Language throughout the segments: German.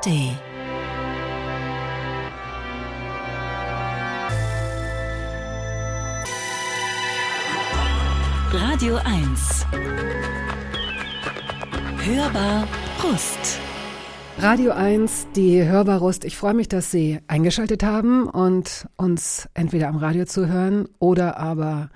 ARD. Radio 1. Hörbar Brust. Radio 1, die Hörbarust. Ich freue mich, dass Sie eingeschaltet haben und uns entweder am Radio zuhören oder aber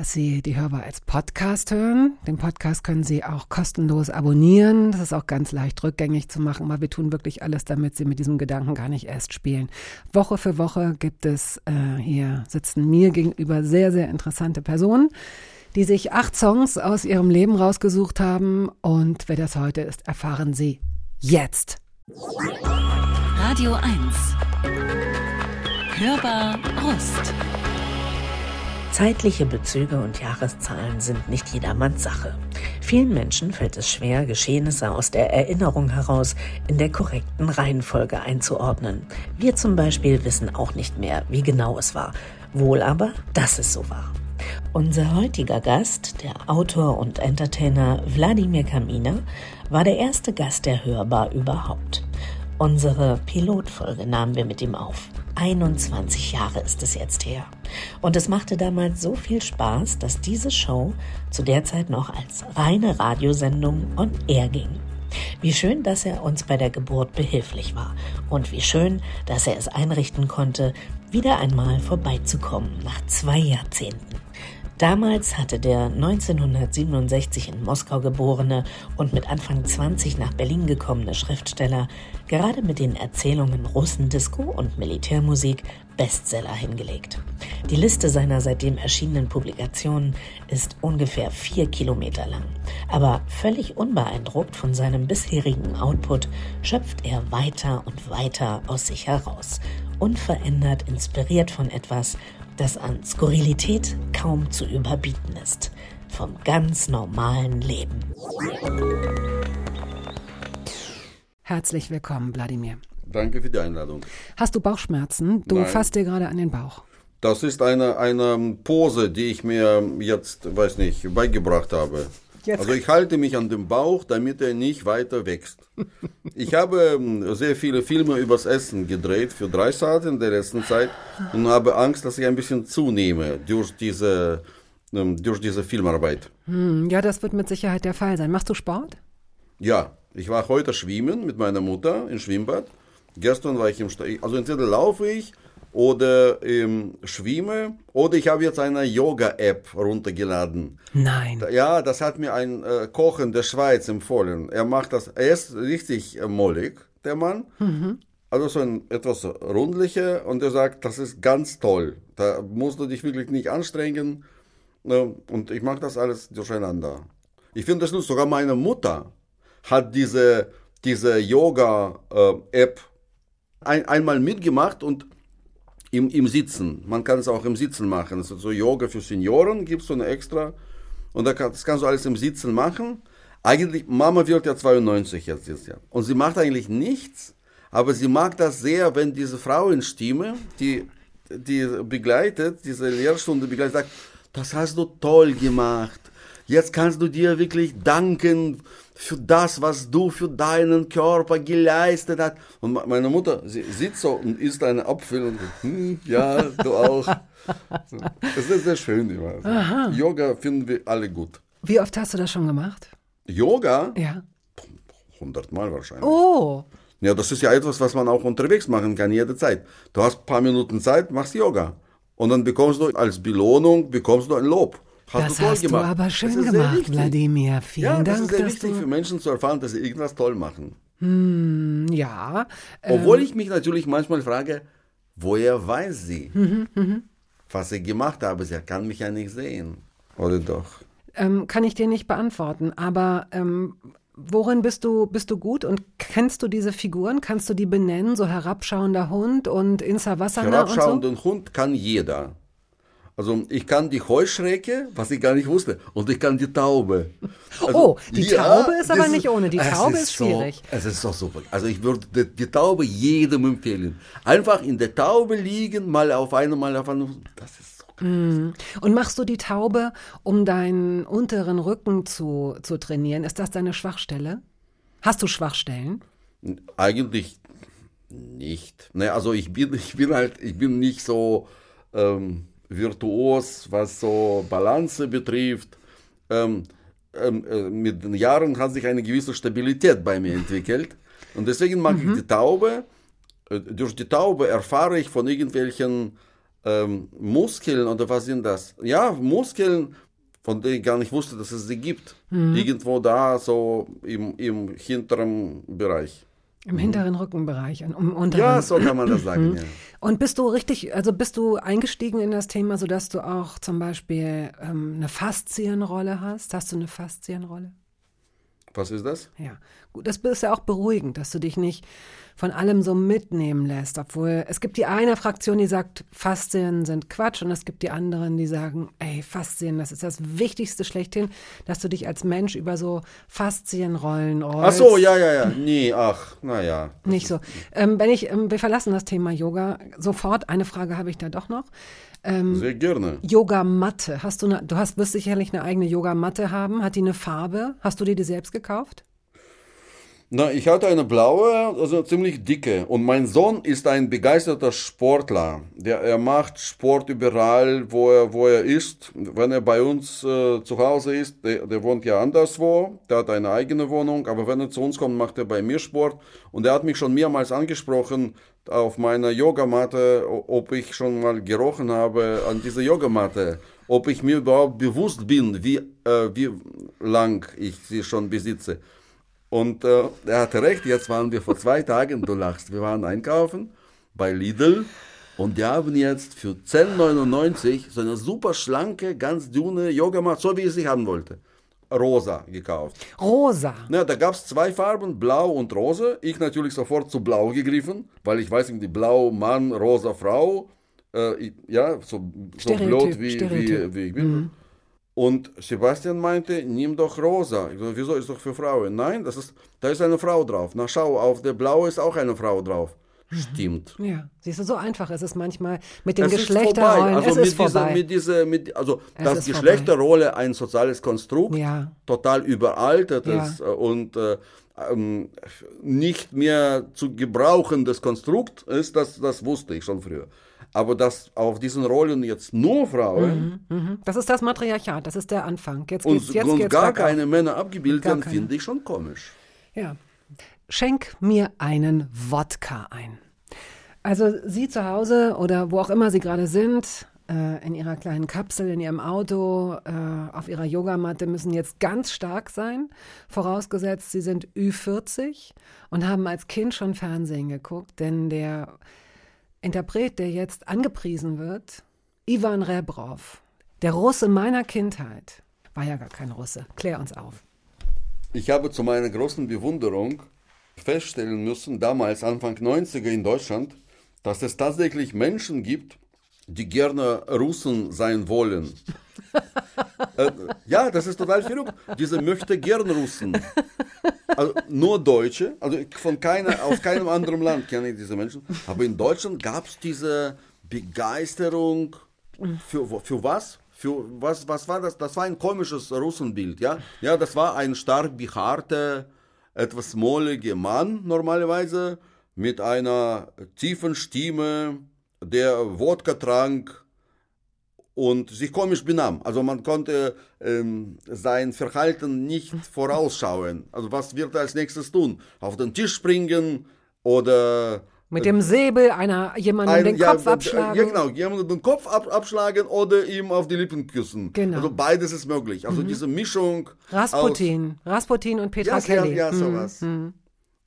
dass Sie die Hörbar als Podcast hören. Den Podcast können Sie auch kostenlos abonnieren. Das ist auch ganz leicht rückgängig zu machen, aber wir tun wirklich alles, damit Sie mit diesem Gedanken gar nicht erst spielen. Woche für Woche gibt es, äh, hier sitzen mir gegenüber sehr, sehr interessante Personen, die sich acht Songs aus ihrem Leben rausgesucht haben. Und wer das heute ist, erfahren Sie jetzt. Radio 1. Hörbar Brust. Zeitliche Bezüge und Jahreszahlen sind nicht jedermanns Sache. Vielen Menschen fällt es schwer, Geschehnisse aus der Erinnerung heraus in der korrekten Reihenfolge einzuordnen. Wir zum Beispiel wissen auch nicht mehr, wie genau es war. Wohl aber, dass es so war. Unser heutiger Gast, der Autor und Entertainer Wladimir Kamina, war der erste Gast der Hörbar überhaupt. Unsere Pilotfolge nahmen wir mit ihm auf. 21 Jahre ist es jetzt her. Und es machte damals so viel Spaß, dass diese Show zu der Zeit noch als reine Radiosendung on air ging. Wie schön, dass er uns bei der Geburt behilflich war. Und wie schön, dass er es einrichten konnte, wieder einmal vorbeizukommen nach zwei Jahrzehnten. Damals hatte der 1967 in Moskau geborene und mit Anfang 20 nach Berlin gekommene Schriftsteller gerade mit den Erzählungen Russendisco und Militärmusik Bestseller hingelegt. Die Liste seiner seitdem erschienenen Publikationen ist ungefähr vier Kilometer lang. Aber völlig unbeeindruckt von seinem bisherigen Output schöpft er weiter und weiter aus sich heraus, unverändert inspiriert von etwas, das an Skurrilität kaum zu überbieten ist. Vom ganz normalen Leben. Herzlich willkommen, Wladimir. Danke für die Einladung. Hast du Bauchschmerzen? Du Nein. fasst dir gerade an den Bauch. Das ist eine, eine Pose, die ich mir jetzt, weiß nicht, beigebracht habe. Jetzt- Also ich halte mich an dem Bauch, damit er nicht weiter wächst. Ich habe ähm, sehr viele Filme übers Essen gedreht für drei Saat in der letzten Zeit und habe Angst, dass ich ein bisschen zunehme durch diese, ähm, durch diese Filmarbeit. Hm, ja, das wird mit Sicherheit der Fall sein. Machst du Sport? Ja, ich war heute schwimmen mit meiner Mutter im Schwimmbad. Gestern war ich im Sta Also entweder laufe ich oder ähm, schwimme oder ich habe jetzt eine Yoga-App runtergeladen. Nein. Ja, das hat mir ein äh, Koch in der Schweiz empfohlen. Er macht das, er ist richtig äh, mollig, der Mann. Also so ein etwas rundlicher und er sagt, das ist ganz toll. Da musst du dich wirklich nicht anstrengen. Ne? Und ich mache das alles durcheinander. Ich finde das nur, sogar meine Mutter hat diese, diese Yoga-App ein, einmal mitgemacht und im, im Sitzen. Man kann es auch im Sitzen machen. Ist so Yoga für Senioren, gibt es so eine extra. Und das kannst du alles im Sitzen machen. Eigentlich, Mama wird ja 92 jetzt dieses Jahr. Und sie macht eigentlich nichts, aber sie mag das sehr, wenn diese Frauenstimme, die, die begleitet, diese Lehrstunde begleitet, sagt, das hast du toll gemacht. Jetzt kannst du dir wirklich danken für das, was du für deinen Körper geleistet hast. Und me- meine Mutter, sie sitzt so und isst einen Apfel und hm, ja, du auch. Das ist sehr schön immer. Yoga finden wir alle gut. Wie oft hast du das schon gemacht? Yoga? Ja. 100 Mal wahrscheinlich. Oh, Ja, das ist ja etwas, was man auch unterwegs machen kann, jederzeit. Du hast ein paar Minuten Zeit, machst Yoga. Und dann bekommst du als Belohnung, bekommst du ein Lob. Hast das du toll hast gemacht. du aber Das schön gemacht. Wladimir. Vielen Ja, das Dank, ist sehr wichtig für du. Menschen zu erfahren, dass sie irgendwas toll machen. Hm, ja. ähm, Obwohl ich mich natürlich manchmal frage, woher weiß sie, Mhm, was ich gemacht habe? Sie kann mich ja nicht sehen. Oder doch? Ähm, kann ich dir nicht beantworten, aber ähm, worin bist du, bist du gut und kennst du diese Figuren? Kannst du die benennen? So herabschauender Hund und Insa Wasana und so? Herabschauenden Hund kann jeder. Also ich kann die Heuschrecke, was ich gar nicht wusste, und ich kann die Taube. Also, Oh, die Taube ist aber nicht ohne. Die Taube ist so, schwierig. Es ist so super. Also ich würde die, die Taube jedem empfehlen. Einfach in der Taube liegen, mal auf eine, mal auf eine. Das ist so Und machst du die Taube, um deinen unteren Rücken zu, zu trainieren? Ist das deine Schwachstelle? Hast du Schwachstellen? Eigentlich nicht. Ne, also ich bin, ich bin halt, ich bin nicht so ähm, virtuos, was so Balance betrifft. Ähm, ähm, äh, mit den Jahren hat sich eine gewisse Stabilität bei mir entwickelt. Und deswegen mag ich die Taube. Äh, Durch die Taube erfahre ich von irgendwelchen ähm, Muskeln oder was sind das? Ja, Muskeln, von denen ich gar nicht wusste, dass es sie gibt. Irgendwo da, so im, im hinteren Bereich. Im hinteren Rückenbereich und im unteren. Ja, so kann man das sagen. ja. Und bist du richtig, also bist du eingestiegen in das Thema, sodass du auch zum Beispiel ähm, eine Faszienrolle hast? Hast du eine Faszienrolle? Was ist das? Ja, gut, das ist ja auch beruhigend, dass du dich nicht von allem so mitnehmen lässt, obwohl es gibt die eine Fraktion, die sagt, Faszien sind Quatsch und es gibt die anderen, die sagen, ey, Faszien, das ist das Wichtigste schlechthin, dass du dich als Mensch über so Faszienrollen rollst. Ach so, ja, ja, ja. Nee, ach, naja. Nicht so. Ähm, wenn ich, ähm, wir verlassen das Thema Yoga sofort. Eine Frage habe ich da doch noch. Sehr gerne. Yogamatte. Hast du eine, du hast, wirst sicherlich eine eigene Yogamatte haben. Hat die eine Farbe? Hast du dir die selbst gekauft? Na, ich hatte eine blaue, also ziemlich dicke. Und mein Sohn ist ein begeisterter Sportler. Der, er macht Sport überall, wo er, wo er ist. Wenn er bei uns äh, zu Hause ist, der, der wohnt ja anderswo, der hat eine eigene Wohnung, aber wenn er zu uns kommt, macht er bei mir Sport. Und er hat mich schon mehrmals angesprochen auf meiner Yogamatte, ob ich schon mal gerochen habe an dieser Yogamatte. Ob ich mir überhaupt bewusst bin, wie, äh, wie lang ich sie schon besitze. Und äh, er hatte recht, jetzt waren wir vor zwei Tagen, du lachst, wir waren einkaufen bei Lidl und die haben jetzt für 10,99 so eine super schlanke, ganz dünne Yogamatte, so wie ich sie haben wollte, rosa gekauft. Rosa. Na, da gab es zwei Farben, blau und rosa. Ich natürlich sofort zu blau gegriffen, weil ich weiß nicht, die blau Mann, rosa Frau, äh, ja, so, so blöd wie, wie, wie ich bin. Und Sebastian meinte, nimm doch rosa. Ich so, wieso ist doch für Frauen? Nein, das ist, da ist eine Frau drauf. Na schau, auf der blaue ist auch eine Frau drauf. Stimmt. Ja, siehst du, so einfach ist es manchmal mit den Es Geschlechterrollen. vorbei. Also es mit ist vorbei. Dieser, mit dieser, mit, also Es dass Geschlechterrolle ein soziales Konstrukt, Ja. total überaltertes Ja. äh, und äh, ähm, nicht mehr zu gebrauchendes Konstrukt ist, das, das wusste ich schon früher. Aber dass auf diesen Rollen jetzt nur Frauen Mhm. Das ist das Matriarchat, das ist der Anfang. Jetzt und, jetzt und geht's gar keine Männer abgebildet werden, finde ich schon komisch. Ja. Schenk mir einen Wodka ein. Also Sie zu Hause oder wo auch immer Sie gerade sind, äh, in Ihrer kleinen Kapsel, in Ihrem Auto, äh, auf Ihrer Yogamatte müssen jetzt ganz stark sein, vorausgesetzt Sie sind Ü40 und haben als Kind schon Fernsehen geguckt, denn der Interpret, der jetzt angepriesen wird, Ivan Rebrov, der Russe meiner Kindheit, war ja gar kein Russe. Klär uns auf. Ich habe zu meiner großen Bewunderung feststellen müssen, damals Anfang 90er in Deutschland, dass es tatsächlich Menschen gibt, die gerne Russen sein wollen. Äh, ja, das ist total verrückt. Diese möchte gern Russen. Also nur Deutsche, also von keiner, aus keinem anderen Land kenne ich diese Menschen. Aber in Deutschland gab es diese Begeisterung für, für was? Für was, was war das? Das war ein komisches Russenbild, ja? Ja, das war ein stark behaarter, etwas molliger Mann normalerweise mit einer tiefen Stimme, der Wodka trank und sich komisch benahm. Also man konnte ähm, sein Verhalten nicht vorausschauen. Also was wird er als nächstes tun? Auf den Tisch springen oder Mit dem Säbel einer jemandem ein- den ja, Kopf abschlagen. Ja, genau, jemanden den Kopf ab, abschlagen oder ihm auf die Lippen küssen. Genau. Mhm. Also beides ist möglich. Also diese Mischung Rasputin. Rasputin und Petra aus... Ja, ja, Kelly. ja, Mhm. sowas.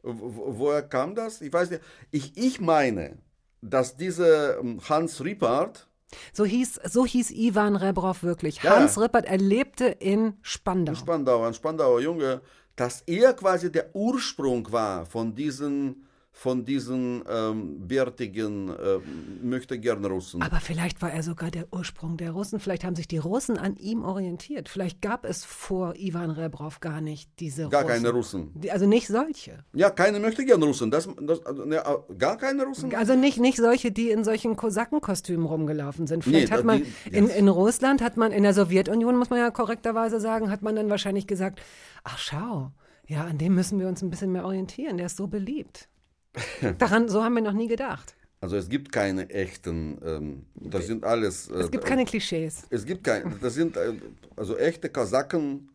Wo- Woher kam das? Ich weiß nicht. Ich, ich meine, dass dieser ähm, Hans Rippard, So hieß, so hieß Ivan Rebrov wirklich. Ja. Hans Rippert, er lebte in Spandau. Spandau, ein Spandauer Junge, dass er quasi der Ursprung war von diesen, von diesen ähm, bärtigen, ähm, möchte gern Russen. Aber vielleicht war er sogar der Ursprung der Russen. Vielleicht haben sich die Russen an ihm orientiert. Vielleicht gab es vor Ivan Rebrov gar nicht diese Gar Russen. keine Russen. Also nicht solche. Ja, keine möchte gern Russen. Das, das, also, ne, gar keine Russen? Also nicht, nicht solche, die in solchen Kosakenkostümen rumgelaufen sind. Vielleicht Nee, hat man die- in, in Russland, hat man in der Sowjetunion, muss man ja korrekterweise sagen, hat man dann wahrscheinlich gesagt, ach schau, Ja, an dem müssen wir uns ein bisschen mehr orientieren. Der ist so beliebt. Daran, so haben wir noch nie gedacht. Also es gibt keine echten, ähm, das sind alles. Äh, Es gibt keine Klischees. Es gibt keine, das sind äh, also echte Kasaken.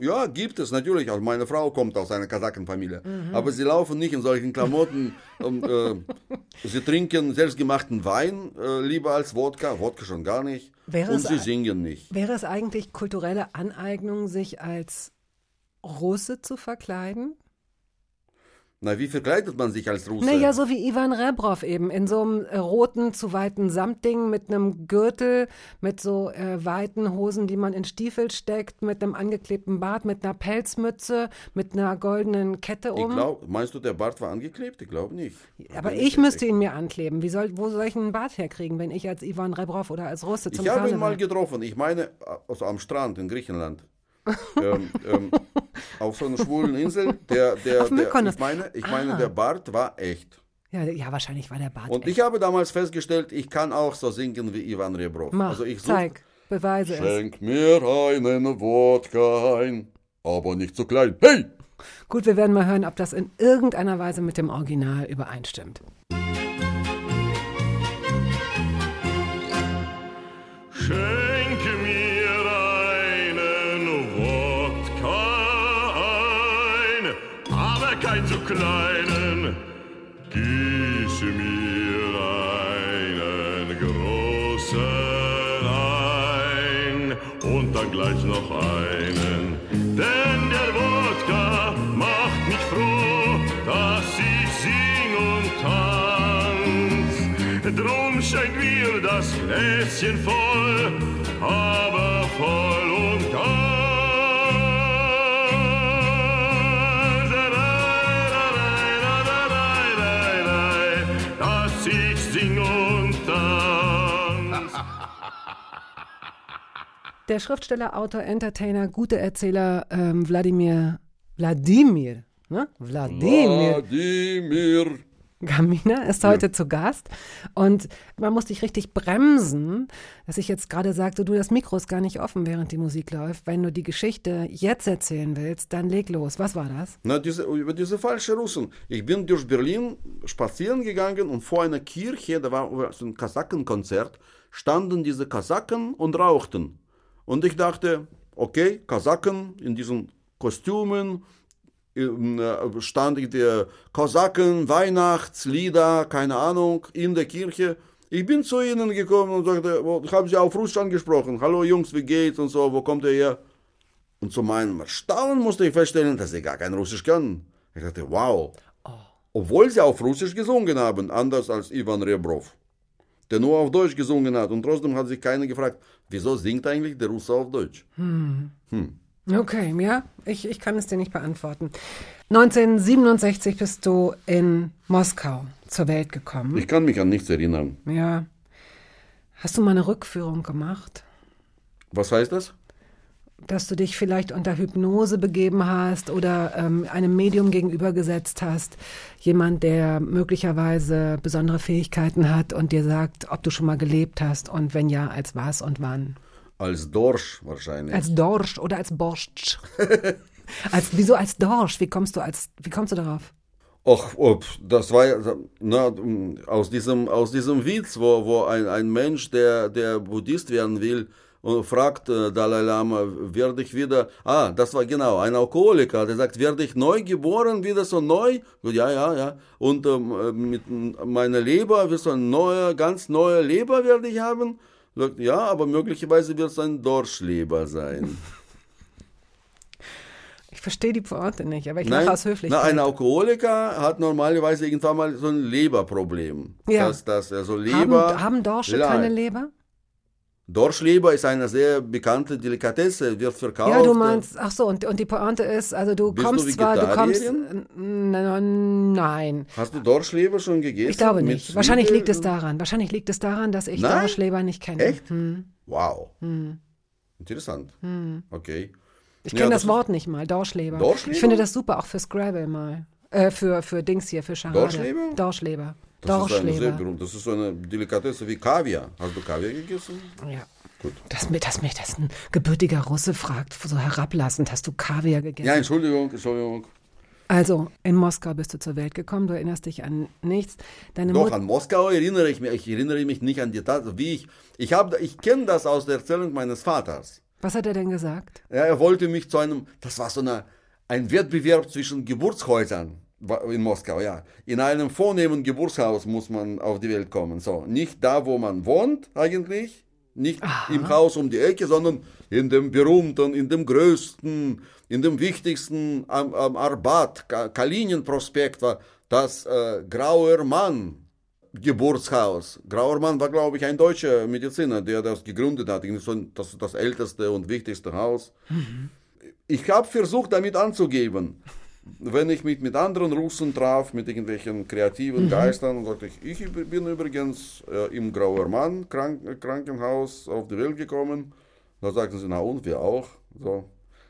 Ja, gibt es natürlich. Also meine Frau kommt aus einer Kasakenfamilie. Mhm. Aber sie laufen nicht in solchen Klamotten. und, äh, sie trinken selbstgemachten Wein äh, lieber als Wodka. Wodka schon gar nicht. Wäre und sie singen nicht. Wäre es eigentlich kulturelle Aneignung, sich als Russe zu verkleiden? Na, wie verkleidet man sich als Russe? Naja, so wie Ivan Rebrov eben, in so einem äh, roten, zu weiten Samtding mit einem Gürtel, mit so äh, weiten Hosen, die man in Stiefel steckt, mit einem angeklebten Bart, mit einer Pelzmütze, mit einer goldenen Kette ich um. glaub, meinst du, der Bart war angeklebt? Ich glaube nicht. Aber ich müsste ihn mir ankleben. Wie soll, wo soll ich einen Bart herkriegen, wenn ich als Ivan Rebrov oder als Russe zum Ich habe ihn mal getroffen. Ich meine, also am Strand in Griechenland. ähm, ähm, auf so einer schwulen Insel. Der, der, Auf der, ich meine, ich meine Ah. der Bart war echt. ja, ja, wahrscheinlich war der Bart Und echt. ich habe damals festgestellt, ich kann auch so singen wie Ivan Rebrov. Mach, also ich such- zeig, beweise es. Schenk mir einen Wodka ein, aber nicht zu klein. Hey! Gut, wir werden mal hören, ob das in irgendeiner Weise mit dem Original übereinstimmt. Gläschen voll, aber voll und ganz. Dass ich sing und tanz. Der Schriftsteller, Autor, Entertainer, gute Erzähler ähm, Wladimir, Wladimir, ne? Wladimir Wladimir. Gamina ist heute zu Gast und man muss dich richtig bremsen, dass ich jetzt gerade sagte, du, das Mikro ist gar nicht offen, während die Musik läuft. Wenn du die Geschichte jetzt erzählen willst, dann leg los. Was war das? Na, diese, über diese falschen Russen. Ich bin durch Berlin spazieren gegangen und vor einer Kirche, da war so ein Kasakenkonzert, standen diese Kasaken und rauchten. Und ich dachte, okay, Kasaken in diesen Kostümen, stand ich der Kosaken, Weihnachtslieder, keine Ahnung, in der Kirche. Ich bin zu ihnen gekommen und sagte, haben sie auf Russisch angesprochen, hallo Jungs, wie geht's und so, wo kommt ihr her? Und zu meinem Erstaunen musste ich feststellen, dass sie gar kein Russisch können. Ich dachte, wow. Obwohl sie auf Russisch gesungen haben, anders als Ivan Rebrov, der nur auf Deutsch gesungen hat. Und trotzdem hat sich keiner gefragt, wieso singt eigentlich der Russe auf Deutsch? Okay, ja, ich, ich kann es dir nicht beantworten. 1967 bist du in Moskau zur Welt gekommen. Ich kann mich an nichts erinnern. Ja. Hast du mal eine Rückführung gemacht? Was heißt das? Dass du dich vielleicht unter Hypnose begeben hast oder ähm, einem Medium gegenübergesetzt hast, jemand, der möglicherweise besondere Fähigkeiten hat und dir sagt, ob du schon mal gelebt hast und wenn ja, als was und wann. Als Dorsch wahrscheinlich. Als Dorsch oder als Borscht. als, wieso als Dorsch? Wie kommst du als, wie kommst du darauf? Ach, ob, das war ja, na, aus diesem, aus diesem Witz, wo, wo ein, ein Mensch, der, der Buddhist werden will, und fragt äh, Dalai Lama, werde ich wieder, ah, das war genau, ein Alkoholiker, der sagt, werde ich neu geboren, wieder so neu? Ja, ja, ja. Und ähm, äh, mit meiner Leber wird so ein neuer, ganz neuer Leber werde ich haben? Sagt, ja, aber möglicherweise wird es ein Dorschleber sein. Ich verstehe die Pointe nicht, aber ich Nein, lache aus na, Höflichkeit. ein Alkoholiker hat normalerweise irgendwann mal so ein Leberproblem. Ja. Dass, dass er so Leber. haben, haben Dorsche keine Leber? Dorschleber ist eine sehr bekannte Delikatesse, wird verkauft. Ja, du meinst, ach so, und, und die Pointe ist, also du Bist kommst du zwar, du kommst, n- nein, Hast du Dorschleber schon gegessen? ich glaube nicht. Wahrscheinlich liegt es daran. Wahrscheinlich liegt es daran, dass ich Nein? Dorschleber nicht kenne. Echt? Hm. Wow. Interessant. Okay. Ich Ja, kenne das das Wort nicht mal, Dorschleber. Dorschleber? Ich finde das super, auch für Scrabble mal. Äh, für, für Dings hier, für Charade. Dorschleber? Dorschleber. Das ist eine sehr berühmte. Das ist so eine Delikatesse wie Kaviar. Hast du Kaviar gegessen? Ja. Gut. Dass mir, dass mich das ein gebürtiger Russe fragt, so herablassend, hast du Kaviar gegessen? Ja, Entschuldigung, Entschuldigung. Also, in Moskau bist du zur Welt gekommen, du erinnerst dich an nichts. Deine Doch, Mut- an Moskau erinnere ich mich. Ich erinnere mich nicht an die Tat, wie ich. Ich, hab, ich kenne das aus der Erzählung meines Vaters. Was hat er denn gesagt? Ja, er wollte mich zu einem, das war so eine, ein Wettbewerb zwischen Geburtshäusern in Moskau, ja. In einem vornehmen Geburtshaus muss man auf die Welt kommen. So, nicht da, wo man wohnt eigentlich, nicht im Haus um die Ecke, sondern in dem berühmten, in dem größten, in dem wichtigsten am, am Arbat, Ka- Kalinin-Prospekt war das äh, Grauer Mann. Geburtshaus. Grauer Mann war, glaube ich, ein deutscher Mediziner, der das gegründet hat. Das, das älteste und wichtigste Haus. Ich habe versucht, damit anzugeben, wenn ich mich mit anderen Russen traf, mit irgendwelchen kreativen Geistern, sagte ich, ich bin übrigens äh, im Grauer Mann Krank Krankenhaus auf die Welt gekommen. Da sagten sie, na und, wir auch. So.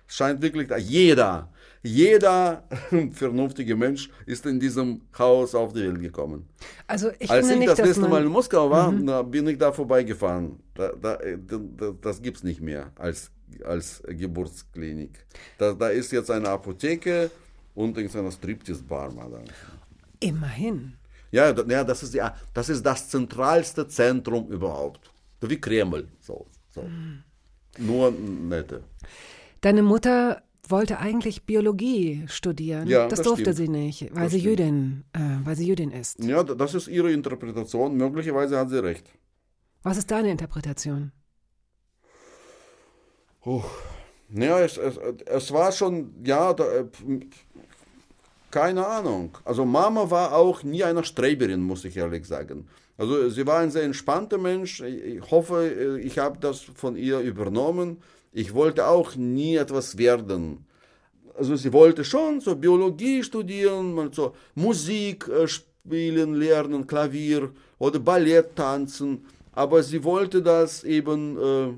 Es scheint wirklich, jeder, jeder vernünftige Mensch ist in diesem Haus auf die Welt gekommen. Also, ich Als ich nicht, das letzte Mal in Moskau war, da bin ich da vorbeigefahren. Da, da, äh, da, das gibt es nicht mehr als, als Geburtsklinik. Da, da ist jetzt eine Apotheke und irgendeine Striptease-Bar. mal da. Immerhin. Ja, ja das, ist, ja, das ist das zentralste Zentrum überhaupt. Wie Kreml. So, so. Nur nette. Deine Mutter wollte eigentlich Biologie studieren. Ja, das, das durfte stimmt. sie nicht, weil Das sie stimmt. Jüdin, äh, weil sie Jüdin ist. Ja, das ist ihre Interpretation. Möglicherweise hat sie recht. Was ist deine Interpretation? Ja, es, es, es war schon, ja, da, äh, keine Ahnung. Also Mama war auch nie eine Streberin, muss ich ehrlich sagen. Also sie war ein sehr entspannter Mensch. Ich hoffe, äh, ich habe das von ihr übernommen. Ich wollte auch nie etwas werden. Also sie wollte schon so Biologie studieren, so Musik äh, spielen, lernen, Klavier oder Ballett tanzen. Aber sie wollte das eben äh,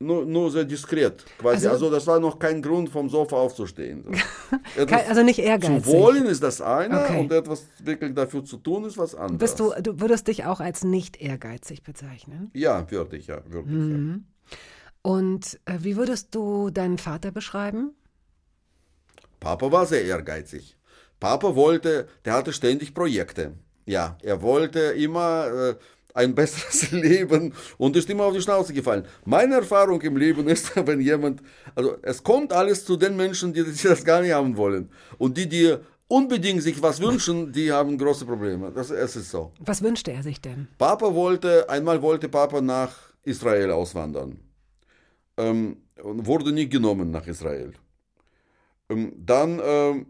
nur, nur sehr diskret. Quasi. Also- Also, das war noch kein Grund, vom Sofa aufzustehen. Kein, also nicht ehrgeizig. zu wollen ist das eine Okay. und etwas wirklich dafür zu tun ist was anderes. Bist du, du würdest dich auch als nicht ehrgeizig bezeichnen. Ja, würde ich, ja. Würde ich, Mhm. Und äh, wie würdest du deinen Vater beschreiben? ja. Papa war sehr ehrgeizig. Papa wollte, der hatte ständig Projekte. Ja, er wollte immer äh, ein besseres Leben und ist immer auf die Schnauze gefallen. Meine Erfahrung im Leben ist, wenn jemand, also es kommt alles zu den Menschen, die, die das gar nicht haben wollen. Und die, die unbedingt sich was wünschen, die haben große Probleme. Das, es ist so. Was wünschte er sich denn? Papa wollte, einmal wollte Papa nach Israel auswandern. Ähm, und wurde nicht genommen nach Israel. Ähm, dann, ähm,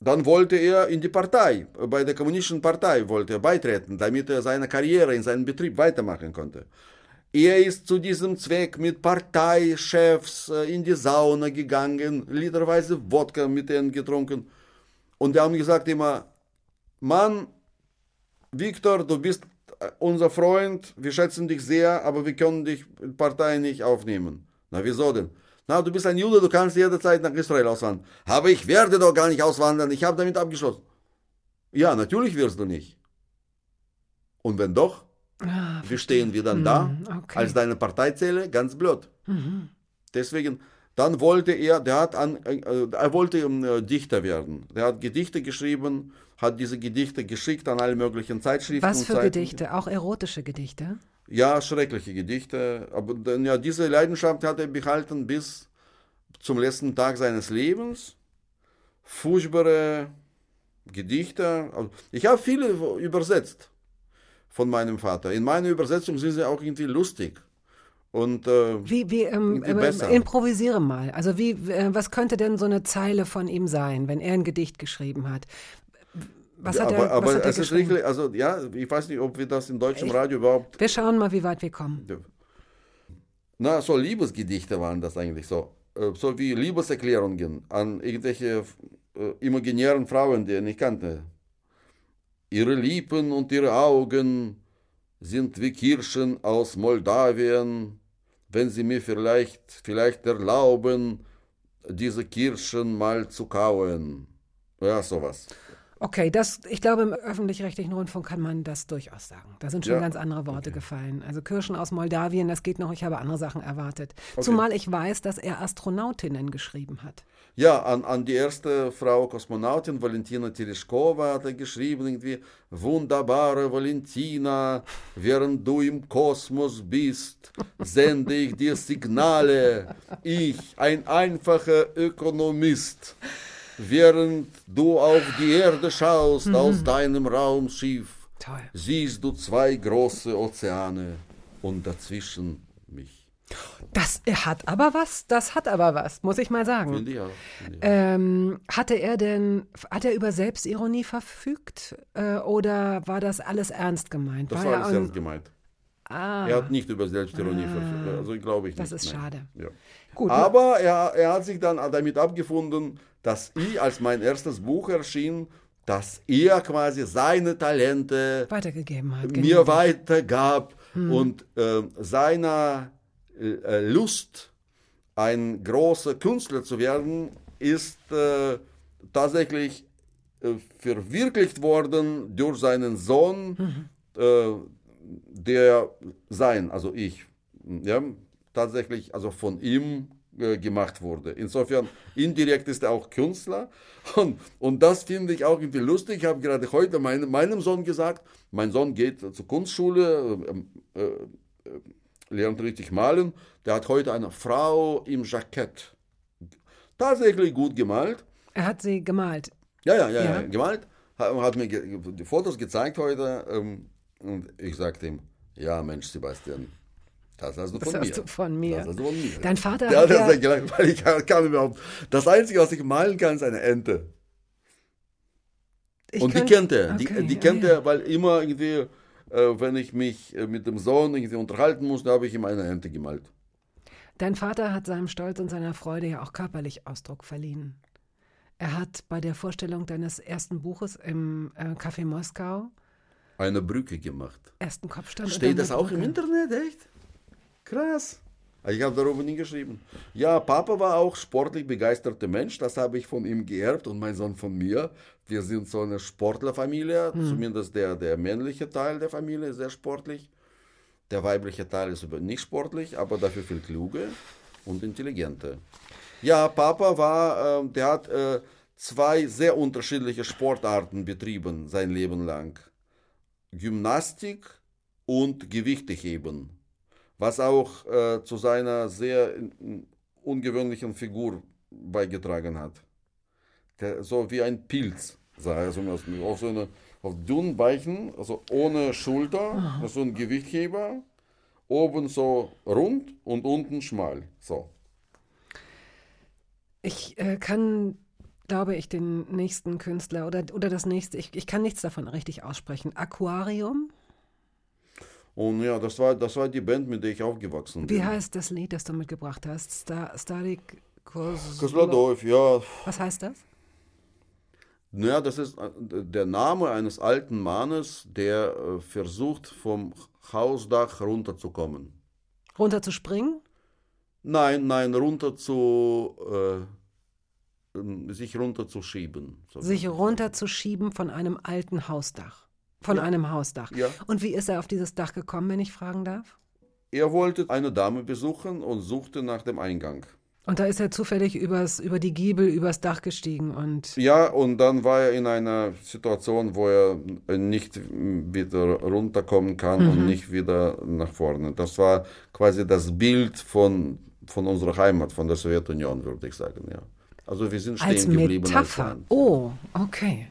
dann wollte er in die Partei, bei der kommunistischen Partei wollte er beitreten, damit er seine Karriere in seinem Betrieb weitermachen konnte. Er ist zu diesem Zweck mit Parteichefs äh, in die Sauna gegangen, literweise Wodka mit denen getrunken. Und die haben gesagt immer, Mann, Viktor, du bist äh, unser Freund, wir schätzen dich sehr, aber wir können dich in Partei nicht aufnehmen. Na, wieso denn? Na, du bist ein Jude, du kannst jederzeit nach Israel auswandern. Aber ich werde doch gar nicht auswandern, ich habe damit abgeschlossen. Ja, natürlich wirst du nicht. Und wenn doch, Ah, wie stehen wir dann da Hm, okay. als deine Parteizelle? Ganz blöd. Deswegen, dann wollte er, der hat an, äh, er wollte äh, Dichter werden. Der hat Gedichte geschrieben, hat diese Gedichte geschickt an alle möglichen Zeitschriften. Was für. Gedichte? Auch erotische Gedichte? Ja, schreckliche Gedichte. Aber ja, diese Leidenschaft hat er behalten bis zum letzten Tag seines Lebens. Furchtbare Gedichte. Also, Ich habe viele übersetzt von meinem Vater. In meiner Übersetzung sind sie auch irgendwie lustig. Und äh, Wie, wie ähm, besser. improvisiere mal. Also wie, äh, was könnte denn so eine Zeile von ihm sein, wenn er ein Gedicht geschrieben hat? Was hat aber, er, aber was hat er es ist wirklich, also ja, ich weiß nicht, ob wir das im deutschen Radio überhaupt Wir schauen mal, wie weit wir kommen. Na, so Liebesgedichte waren das eigentlich so. Äh, So wie Liebeserklärungen an irgendwelche äh, imaginären Frauen, die er nicht kannte. Ihre Lippen und ihre Augen sind wie Kirschen aus Moldawien. Wenn Sie mir vielleicht, vielleicht erlauben, diese Kirschen mal zu kauen. Ja, sowas. Okay, das, ich glaube, im öffentlich-rechtlichen Rundfunk kann man das durchaus sagen. Da sind schon Ja. ganz andere Worte gefallen. Also Kirschen aus Moldawien, das geht noch. Ich habe andere Sachen erwartet. Zumal ich weiß, dass er Astronautinnen geschrieben hat. Ja, an, an die erste Frau Kosmonautin, Valentina Tereshkova, hat er geschrieben, irgendwie, wunderbare Valentina, während du im Kosmos bist, sende ich dir Signale. Ich, ein einfacher Ökonomist, während du auf die Erde schaust aus deinem Raumschiff, Toll. siehst du zwei große Ozeane und dazwischen mich. Das hat aber was, das hat aber was, muss ich mal sagen. Finde ich auch. Finde ich auch. Ähm, hatte er denn, hat er über Selbstironie verfügt äh, oder war das alles ernst gemeint? Das war alles ernst gemeint. Ah, Er hat nicht über Selbstironie verfügt. Also glaube ich das nicht. ist nein. schade. Ja. Gut, Aber er, er hat sich dann damit abgefunden, dass ich, als mein erstes Buch erschien, dass er quasi seine Talente weitergegeben hat. mir genetisch. weitergab und äh, seiner äh, Lust, ein großer Künstler zu werden, ist äh, tatsächlich äh, verwirklicht worden durch seinen Sohn, äh, der sein, also ich, ja, tatsächlich also von ihm äh, gemacht wurde. Insofern, indirekt ist er auch Künstler. Und, und das finde ich auch irgendwie lustig. Ich habe gerade heute meinem, meinem Sohn gesagt, mein Sohn geht zur Kunstschule, äh, äh, äh, lernt richtig malen. Der hat heute eine Frau im Jackett. Tatsächlich gut gemalt. Er hat sie gemalt. Ja, ja, ja, Ja. gemalt. Hat, hat mir die Fotos gezeigt heute. Ähm, und ich sagte ihm, ja Mensch, Sebastian, das hast du Das von hast mir. du von mir. Das hast du von mir. Dein Vater Der hat hat ja- gelacht, weil ich kann überhaupt, das Einzige, was ich malen kann, ist eine Ente. Ich und die kennt er. Okay, die, die ja, kennt ja. er, weil immer irgendwie, äh, wenn ich mich äh, mit dem Sohn irgendwie unterhalten musste, habe ich ihm eine Ente gemalt. Dein Vater hat seinem Stolz und seiner Freude ja auch körperlich Ausdruck verliehen. Er hat bei der Vorstellung deines ersten Buches im äh, Café Moskau Eine Brücke gemacht. ersten Kopfstand. Steht das auch im. Internet, echt? Krass. Ich habe darüber nie geschrieben. Ja, Papa war auch sportlich begeisterter Mensch. Das habe ich von ihm geerbt und mein Sohn von mir. Wir sind so eine Sportlerfamilie. Zumindest der, der männliche Teil der Familie ist sehr sportlich. Der weibliche Teil ist nicht sportlich, aber dafür viel kluge und intelligente. Ja, Papa war, äh, der hat äh, zwei sehr unterschiedliche Sportarten betrieben sein Leben lang. Gymnastik und Gewichteheben, was auch äh, zu seiner sehr äh, ungewöhnlichen Figur beigetragen hat. Der, so wie ein Pilz, sah er so aus, auf so eine, auf dünnen Beichen, also ohne Schulter, so ein Gewichtheber, oben so rund und unten schmal, so. Ich äh, kann, glaube ich, den nächsten Künstler oder, oder das nächste, ich, ich kann nichts davon richtig aussprechen. Aquarium? Und ja, das war, das war die Band, mit der ich aufgewachsen bin. Wie heißt das Lied, das du mitgebracht hast? Star, Starik. Kozlodov, ja, Was heißt das? Naja, das ist äh, der Name eines alten Mannes, der äh, versucht, vom Hausdach runterzukommen. Runterzuspringen? Nein, nein, runter zu, äh, sich runterzuschieben. So. Sich runterzuschieben von einem alten Hausdach. Von Ja. einem Hausdach. Ja. Und wie ist er auf dieses Dach gekommen, wenn ich fragen darf? Er wollte eine Dame besuchen und suchte nach dem Eingang. Und da ist er zufällig übers, über die Giebel, übers Dach gestiegen und Ja, und dann war er in einer Situation, wo er nicht wieder runterkommen kann und nicht wieder nach vorne. Das war quasi das Bild von, von unserer Heimat, von der Sowjetunion, würde ich sagen, ja. Also wir sind als stehen geblieben. als Metapher. Land. Oh, okay.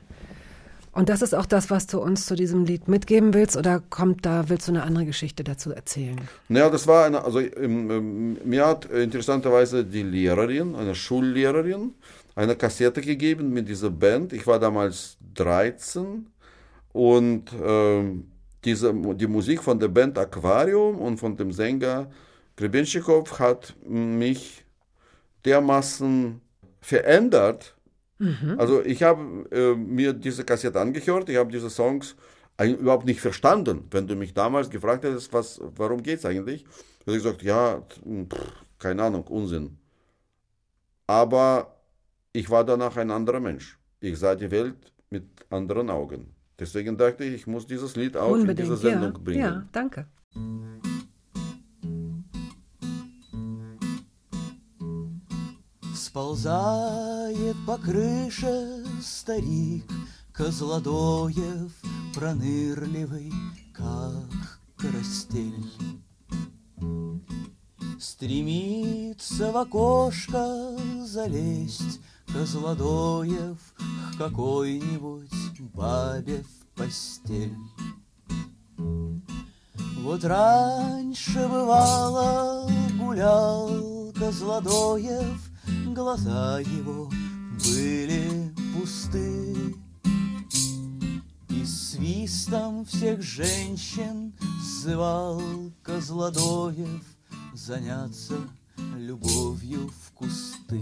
Und das ist auch das, was du uns zu diesem Lied mitgeben willst, oder kommt da, willst du eine andere Geschichte dazu erzählen? Naja, das war eine, also ähm, mir hat äh, interessanterweise die Lehrerin, eine Schullehrerin, eine Kassette gegeben mit dieser Band. Ich war damals 13 und ähm, diese, die Musik von der Band Aquarium und von dem Sänger Grebenschikow hat mich dermaßen verändert. Also ich habe äh, mir diese Kassette angehört, ich habe diese Songs überhaupt nicht verstanden. Wenn du mich damals gefragt hättest, was, warum geht es eigentlich, hätte ich gesagt, ja, pff, keine Ahnung, Unsinn. Aber ich war danach ein anderer Mensch. Ich sah die Welt mit anderen Augen. Deswegen dachte ich, ich muss dieses Lied auch Unbedingt, in diese Sendung ja. bringen. Ja, danke. Сползает по крыше старик Козлодоев пронырливый, как карастель. Стремится в окошко залезть Козлодоев к какой-нибудь бабе в постель. Вот раньше бывало гулял Козлодоев, Глаза его были пусты, И свистом всех женщин Звал Козлодоев Заняться любовью в кусты.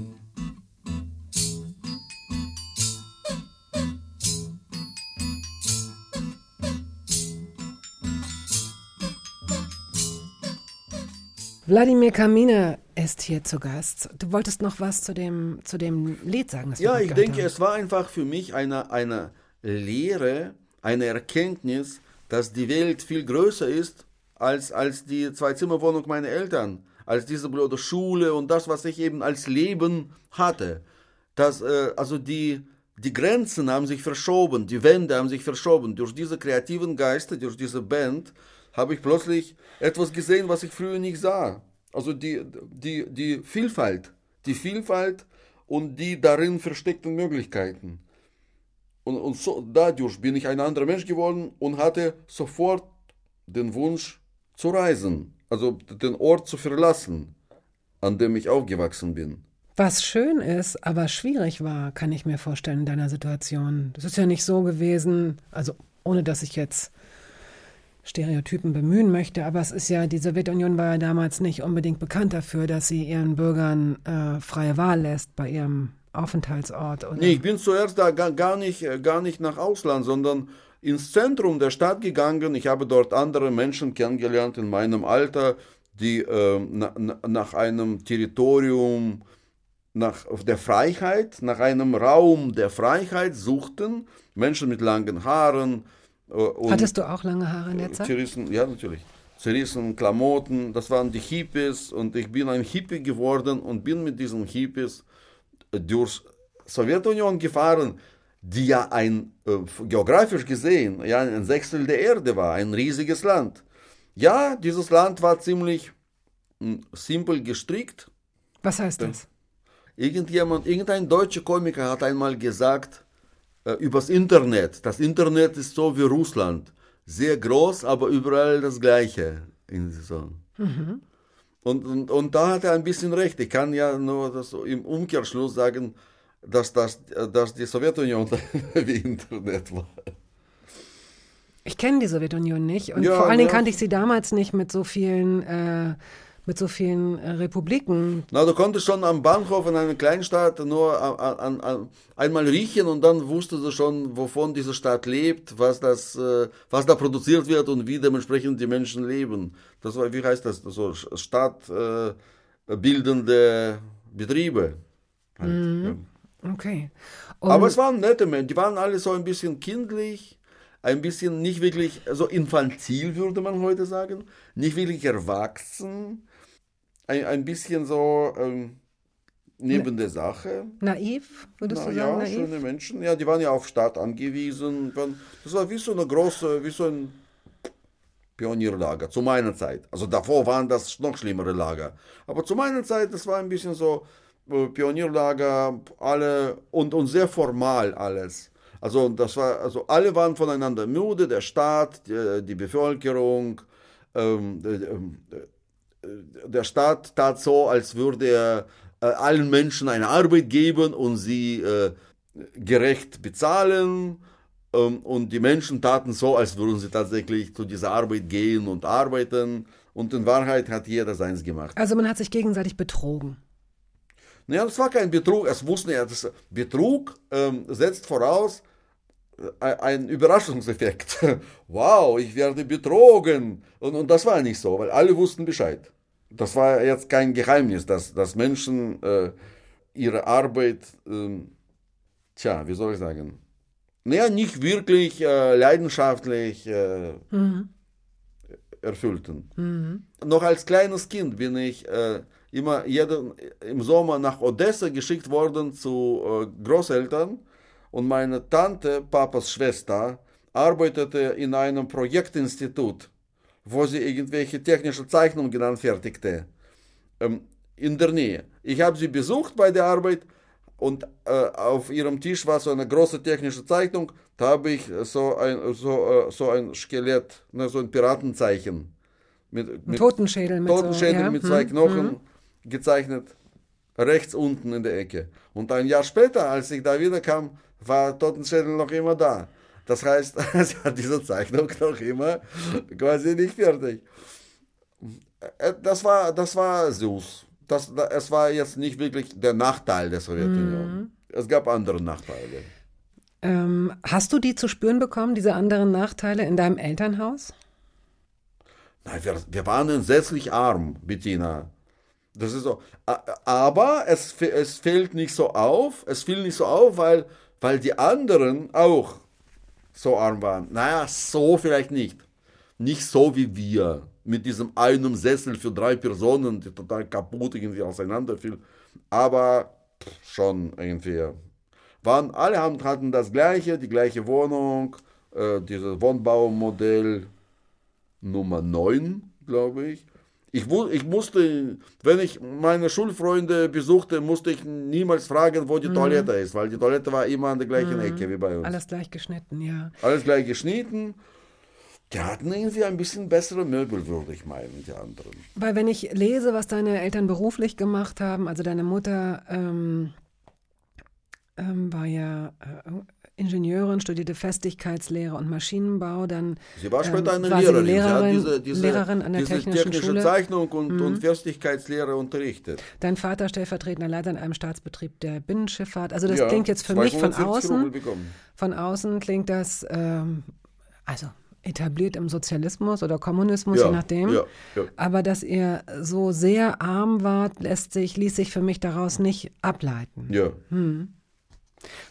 Wladimir Kaminer ist hier zu Gast. Du wolltest noch was zu dem, zu dem Lied sagen? Ja, ich denke, haben. es war einfach für mich eine, eine Lehre, eine Erkenntnis, dass die Welt viel größer ist als, als die Zwei-Zimmer-Wohnung meiner Eltern, als diese blöde Schule und das, was ich eben als Leben hatte. Das, äh, also die, die Grenzen haben sich verschoben, die Wände haben sich verschoben. Durch diese kreativen Geister, durch diese Band, habe ich plötzlich etwas gesehen, was ich früher nicht sah. Also die, die, die Vielfalt, die Vielfalt und die darin versteckten Möglichkeiten. Und, und so, dadurch bin ich ein anderer Mensch geworden und hatte sofort den Wunsch zu reisen, also den Ort zu verlassen, an dem ich aufgewachsen bin. Was schön ist, aber schwierig war, kann ich mir vorstellen, in deiner Situation. Das ist ja nicht so gewesen, also ohne dass ich jetzt Stereotypen bemühen möchte, aber es ist ja, die Sowjetunion war ja damals nicht unbedingt bekannt dafür, dass sie ihren Bürgern äh, freie Wahl lässt bei ihrem Aufenthaltsort. Oder? Nee, ich bin zuerst da gar, nicht, äh, gar nicht nach Ausland, sondern ins Zentrum der Stadt gegangen. Ich habe dort andere Menschen kennengelernt in meinem Alter, die äh, na, na, nach einem Territorium nach der Freiheit, nach einem Raum der Freiheit suchten. Menschen mit langen Haaren. Äh, und Hattest du auch lange Haare in der Zeit? Zerrissen, ja, natürlich. Zerrissen Klamotten, das waren die Hippies und ich bin ein Hippie geworden und bin mit diesen Hippies durch Sowjetunion gefahren, die ja ein, äh, geografisch gesehen, ja ein Sechstel der Erde war, ein riesiges Land. Ja, dieses Land war ziemlich mh, simpel gestrickt. Was heißt das? Irgendjemand, irgendein deutscher Komiker hat einmal gesagt, äh, übers Internet. Das Internet ist so wie Russland. Sehr groß, aber überall das Gleiche. So. Und, und, und da hat er ein bisschen recht. Ich kann ja nur das im Umkehrschluss sagen, dass, das, dass die Sowjetunion wie Internet war. Ich kenne die Sowjetunion nicht und Ja, vor allen Dingen ja. kannte ich sie damals nicht mit so vielen, äh, mit so vielen äh, Republiken. Na, du konntest schon am Bahnhof in einer Kleinstadt nur an, an, an, einmal riechen und dann wusstest du schon, wovon diese Stadt lebt, was, das, äh, was da produziert wird und wie dementsprechend die Menschen leben. Das war, wie heißt das, so stadtbildende äh, Betriebe. Halt, ja. Okay. Und Aber es waren nette Menschen, die waren alle so ein bisschen kindlich, ein bisschen nicht wirklich, so infantil würde man heute sagen, nicht wirklich erwachsen, ein, ein bisschen so ähm, neben der Sache. naiv, würdest Na, du sagen, ja, naiv? schöne Menschen, ja, die waren ja auf Stadt angewiesen. Das war wie so eine große, wie so ein Pionierlager zu meiner Zeit. Also davor waren das noch schlimmere Lager. Aber zu meiner Zeit, das war ein bisschen so äh, Pionierlager, alle und, und sehr formal alles. Also das war, also alle waren voneinander müde, der Staat, die, die Bevölkerung, ähm, äh, ähm, äh, der Staat tat so, als würde er äh, allen Menschen eine Arbeit geben und sie äh, gerecht bezahlen. Ähm, und die Menschen taten so, als würden sie tatsächlich zu dieser Arbeit gehen und arbeiten. Und in Wahrheit hat jeder seins gemacht. Also man hat sich gegenseitig betrogen. Naja, das war kein Betrug. Es wussten ja, das Betrug ähm, setzt voraus äh, einen Überraschungseffekt. wow, ich werde betrogen. Und, und das war nicht so, weil alle wussten Bescheid. Das war jetzt kein Geheimnis, dass, dass Menschen äh, ihre Arbeit, ähm, tja, wie soll ich sagen, naja, nicht wirklich äh, leidenschaftlich äh, erfüllten. Noch als kleines Kind bin ich äh, immer jeden, im Sommer nach Odessa geschickt worden zu äh, Großeltern und meine Tante, Papas Schwester, arbeitete in einem Projektinstitut, wo sie irgendwelche technische Zeichnungen anfertigte, ähm, in der Nähe. Ich habe sie besucht bei der Arbeit und äh, auf ihrem Tisch war so eine große technische Zeichnung. Da habe ich so ein, so, äh, so ein Skelett, ne, so ein Piratenzeichen. Mit, mit Totenschädel mit so, Totenschädel ja. mit zwei Hm, Knochen gezeichnet. Rechts unten in der Ecke. Und ein Jahr später, als ich da wiederkam, war Totenschädel noch immer da. Das heißt, sie hat diese Zeichnung noch immer quasi nicht fertig. Äh, Das war, das war süß. Das, es war jetzt nicht wirklich der Nachteil der Sowjetunion. Mhm. Es gab andere Nachteile. Ähm, hast du die zu spüren bekommen, diese anderen Nachteile in deinem Elternhaus? Nein, wir, wir waren entsetzlich arm, Bettina. Das ist so. Aber es, es fällt nicht so auf. Es fiel nicht so auf, weil, weil die anderen auch so arm waren. Naja, so vielleicht nicht. Nicht so wie wir. Mit diesem einen Sessel für drei Personen, die total kaputt irgendwie auseinanderfiel. Aber schon irgendwie. Waren, alle haben, hatten das gleiche, die gleiche Wohnung, äh, dieses Wohnbaumodell Nummer 9, glaube ich. Ich, ich musste, wenn ich meine Schulfreunde besuchte, musste ich niemals fragen, wo die Toilette ist, weil die Toilette war immer an der gleichen Ecke wie bei uns. Alles gleich geschnitten, ja. Alles gleich geschnitten. Die hatten irgendwie ein bisschen bessere Möbel, würde ich meinen, die anderen. Weil wenn ich lese, was deine Eltern beruflich gemacht haben, also deine Mutter ähm, ähm, war ja äh, Ingenieurin, studierte Festigkeitslehre und Maschinenbau, dann Sie war später ähm, eine war sie Lehrerin. Lehrerin, diese, diese, Lehrerin an der diese Technischen technische Schule. Mhm. Zeichnung und, und Festigkeitslehre unterrichtet. Dein Vater stellvertretender Leiter in einem Staatsbetrieb der Binnenschifffahrt. Also das Ja, klingt jetzt für mich von 270 Rubel außen. Von außen klingt das ähm, also etabliert im Sozialismus oder Kommunismus, Ja, je nachdem. ja, ja. Aber dass ihr so sehr arm wart, lässt sich, ließ sich für mich daraus nicht ableiten. Ja.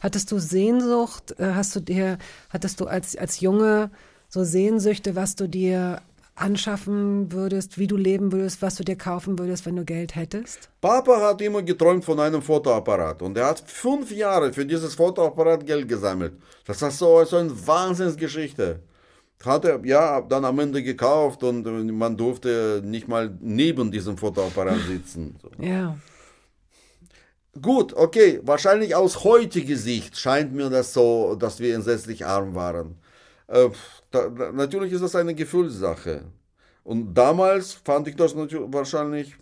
Hattest du Sehnsucht? äh, Hast du dir, hattest du als, als Junge so Sehnsüchte, was du dir anschaffen würdest, wie du leben würdest, was du dir kaufen würdest, wenn du Geld hättest? Papa hat immer geträumt von einem Fotoapparat und er hat fünf Jahre für dieses Fotoapparat Geld gesammelt. Das war so, so eine Wahnsinnsgeschichte. Hat er ja dann am Ende gekauft und man durfte nicht mal neben diesem Fotoapparat sitzen. So. Ja. Gut, okay, wahrscheinlich aus heutiger Sicht scheint mir das so, dass wir entsetzlich arm waren. Äh, da, natürlich ist das eine Gefühlssache. Und damals fand ich das wahrscheinlich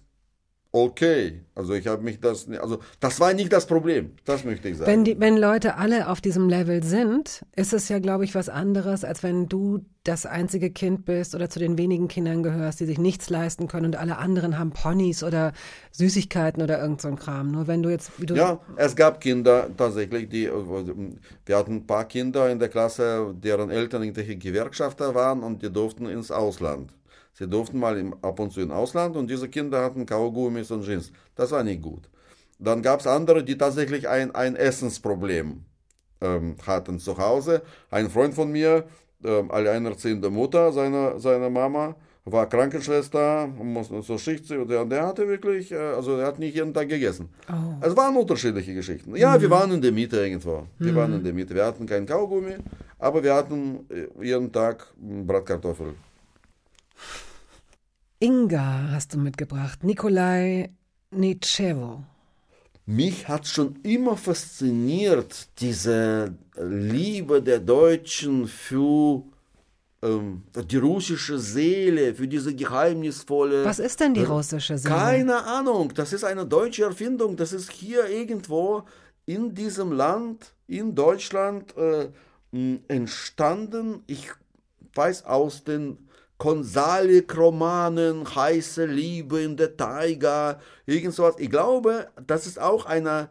okay. Also ich habe mich das, also das war nicht das Problem, das möchte ich sagen. Wenn, die, wenn Leute alle auf diesem Level sind, ist es ja, glaube ich, was anderes, als wenn du das einzige Kind bist oder zu den wenigen Kindern gehörst, die sich nichts leisten können und alle anderen haben Ponys oder Süßigkeiten oder irgend so ein Kram. Nur wenn du jetzt, wie du Ja, es gab Kinder tatsächlich, die, wir hatten ein paar Kinder in der Klasse, deren Eltern irgendwelche Gewerkschafter waren und die durften ins Ausland. Sie durften mal im, ab und zu ins Ausland und diese Kinder hatten Kaugummis und Jeans. Das war nicht gut. Dann gab es andere, die tatsächlich ein, ein Essensproblem ähm, hatten zu Hause. Ein Freund von mir, ähm, alleinerziehende Mutter seiner, seiner Mama, war Krankenschwester, musste zur Schicht, und der, der hatte wirklich, äh, also er hat nicht jeden Tag gegessen. Es waren unterschiedliche Geschichten. Ja, wir waren in der Mitte irgendwo. Wir waren in der Mitte. Wir hatten kein Kaugummi, aber wir hatten äh, jeden Tag mm, Bratkartoffel. Inga hast du mitgebracht, Nikolai Nitschewo. Mich hat schon immer fasziniert diese Liebe der Deutschen für ähm, die russische Seele, für diese geheimnisvolle. Was ist denn die russische Seele? Keine Ahnung, das ist eine deutsche Erfindung. Das ist hier irgendwo in diesem Land, in Deutschland, äh, entstanden. Ich weiß aus den Konsalik-Romanen, heiße Liebe in der Taiga, irgend sowas. Ich glaube, das ist auch eine,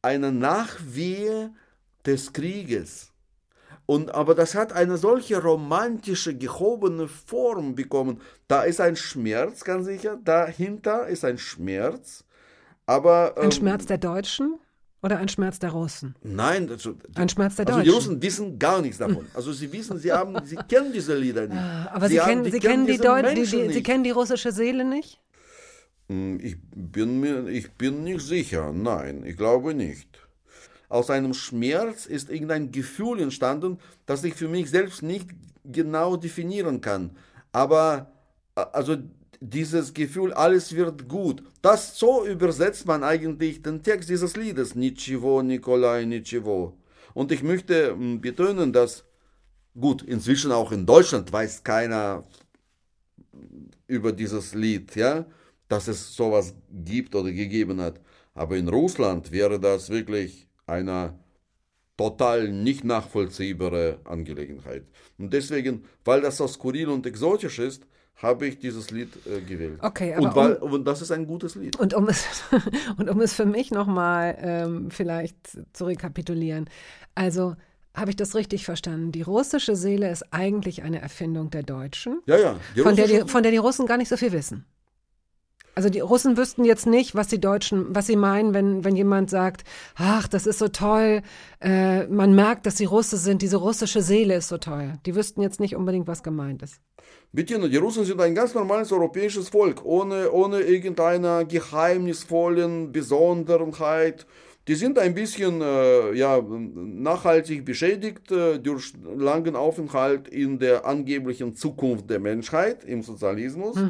eine Nachwehe des Krieges. Und, aber das hat eine solche romantische, gehobene Form bekommen. Da ist ein Schmerz, ganz sicher. Dahinter ist ein Schmerz. Aber, Ein ähm, Schmerz der Deutschen oder ein Schmerz der Russen? Nein, das, Ein Schmerz der also die Deutschen. Russen wissen gar nichts davon. Also sie wissen, sie haben, sie kennen diese Lieder nicht. Aber Sie, haben- kennen, Sie, kennen die diese Deu die, die, Sie kennen die russische Seele nicht? Hm, Ich bin mir, ich bin nicht sicher. Nein, ich glaube nicht. Aus einem Schmerz ist irgendein Gefühl entstanden, das ich für mich selbst nicht genau definieren kann. Aber also dieses Gefühl, alles wird gut. Das so übersetzt man eigentlich den Text dieses Liedes. Nичего, Nikolai, nичего. Und ich möchte hm, betonen, dass gut, inzwischen auch in Deutschland weiß keiner über dieses Lied, ja, dass es sowas gibt oder gegeben hat. Aber in Russland wäre das wirklich eine total nicht nachvollziehbare Angelegenheit. Und deswegen, weil das so skurril und exotisch ist, habe ich dieses Lied äh, gewählt. Okay, aber und, weil, und das ist ein gutes Lied. Und um es, und um es für mich nochmal ähm, vielleicht zu rekapitulieren. Also habe ich das richtig verstanden? Die russische Seele ist eigentlich eine Erfindung der Deutschen, Ja, ja. die von der, die, von der die Russen gar nicht so viel wissen. Also die Russen wüssten jetzt nicht, was die Deutschen, was sie meinen, wenn, wenn jemand sagt, ach, das ist so toll, äh, man merkt, dass sie Russe sind, diese russische Seele ist so toll. Die wüssten jetzt nicht unbedingt, was gemeint ist. Bettina, die Russen sind ein ganz normales europäisches Volk, ohne, ohne irgendeiner geheimnisvollen Besonderheit. Die sind ein bisschen äh, ja, nachhaltig beschädigt äh, durch langen Aufenthalt in der angeblichen Zukunft der Menschheit im Sozialismus. Da,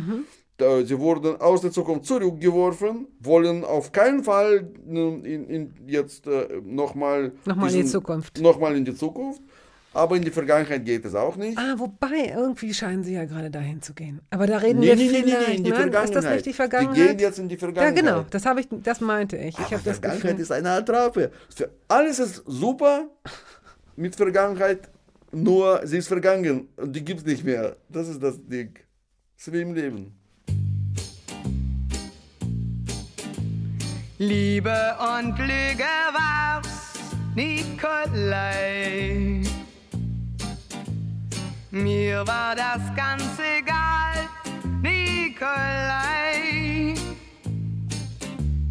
sie wurden aus der Zukunft zurückgeworfen, wollen auf keinen Fall äh, in, in jetzt äh, nochmal Nochmal in die Zukunft. Nochmal in die Zukunft. Aber in die Vergangenheit geht es auch nicht. Ah, wobei, irgendwie scheinen sie ja gerade dahin zu gehen. Aber da reden Nee, wir nee, vielleicht, nee, nee, in die ne? Vergangenheit. Ist das nicht die Die Vergangenheit? gehen jetzt in die ja, Vergangenheit. genau, das habe ich, das meinte ich. Ich Aber habe das Vergangenheit ist eine Attrappe. Für alles ist super mit Vergangenheit, nur sie ist vergangen und die gibt es nicht mehr. Das ist das Ding. Das ist wie im Leben. Liebe und Lüge war's, Nikolai. Mir war das ganz egal, Nikolai.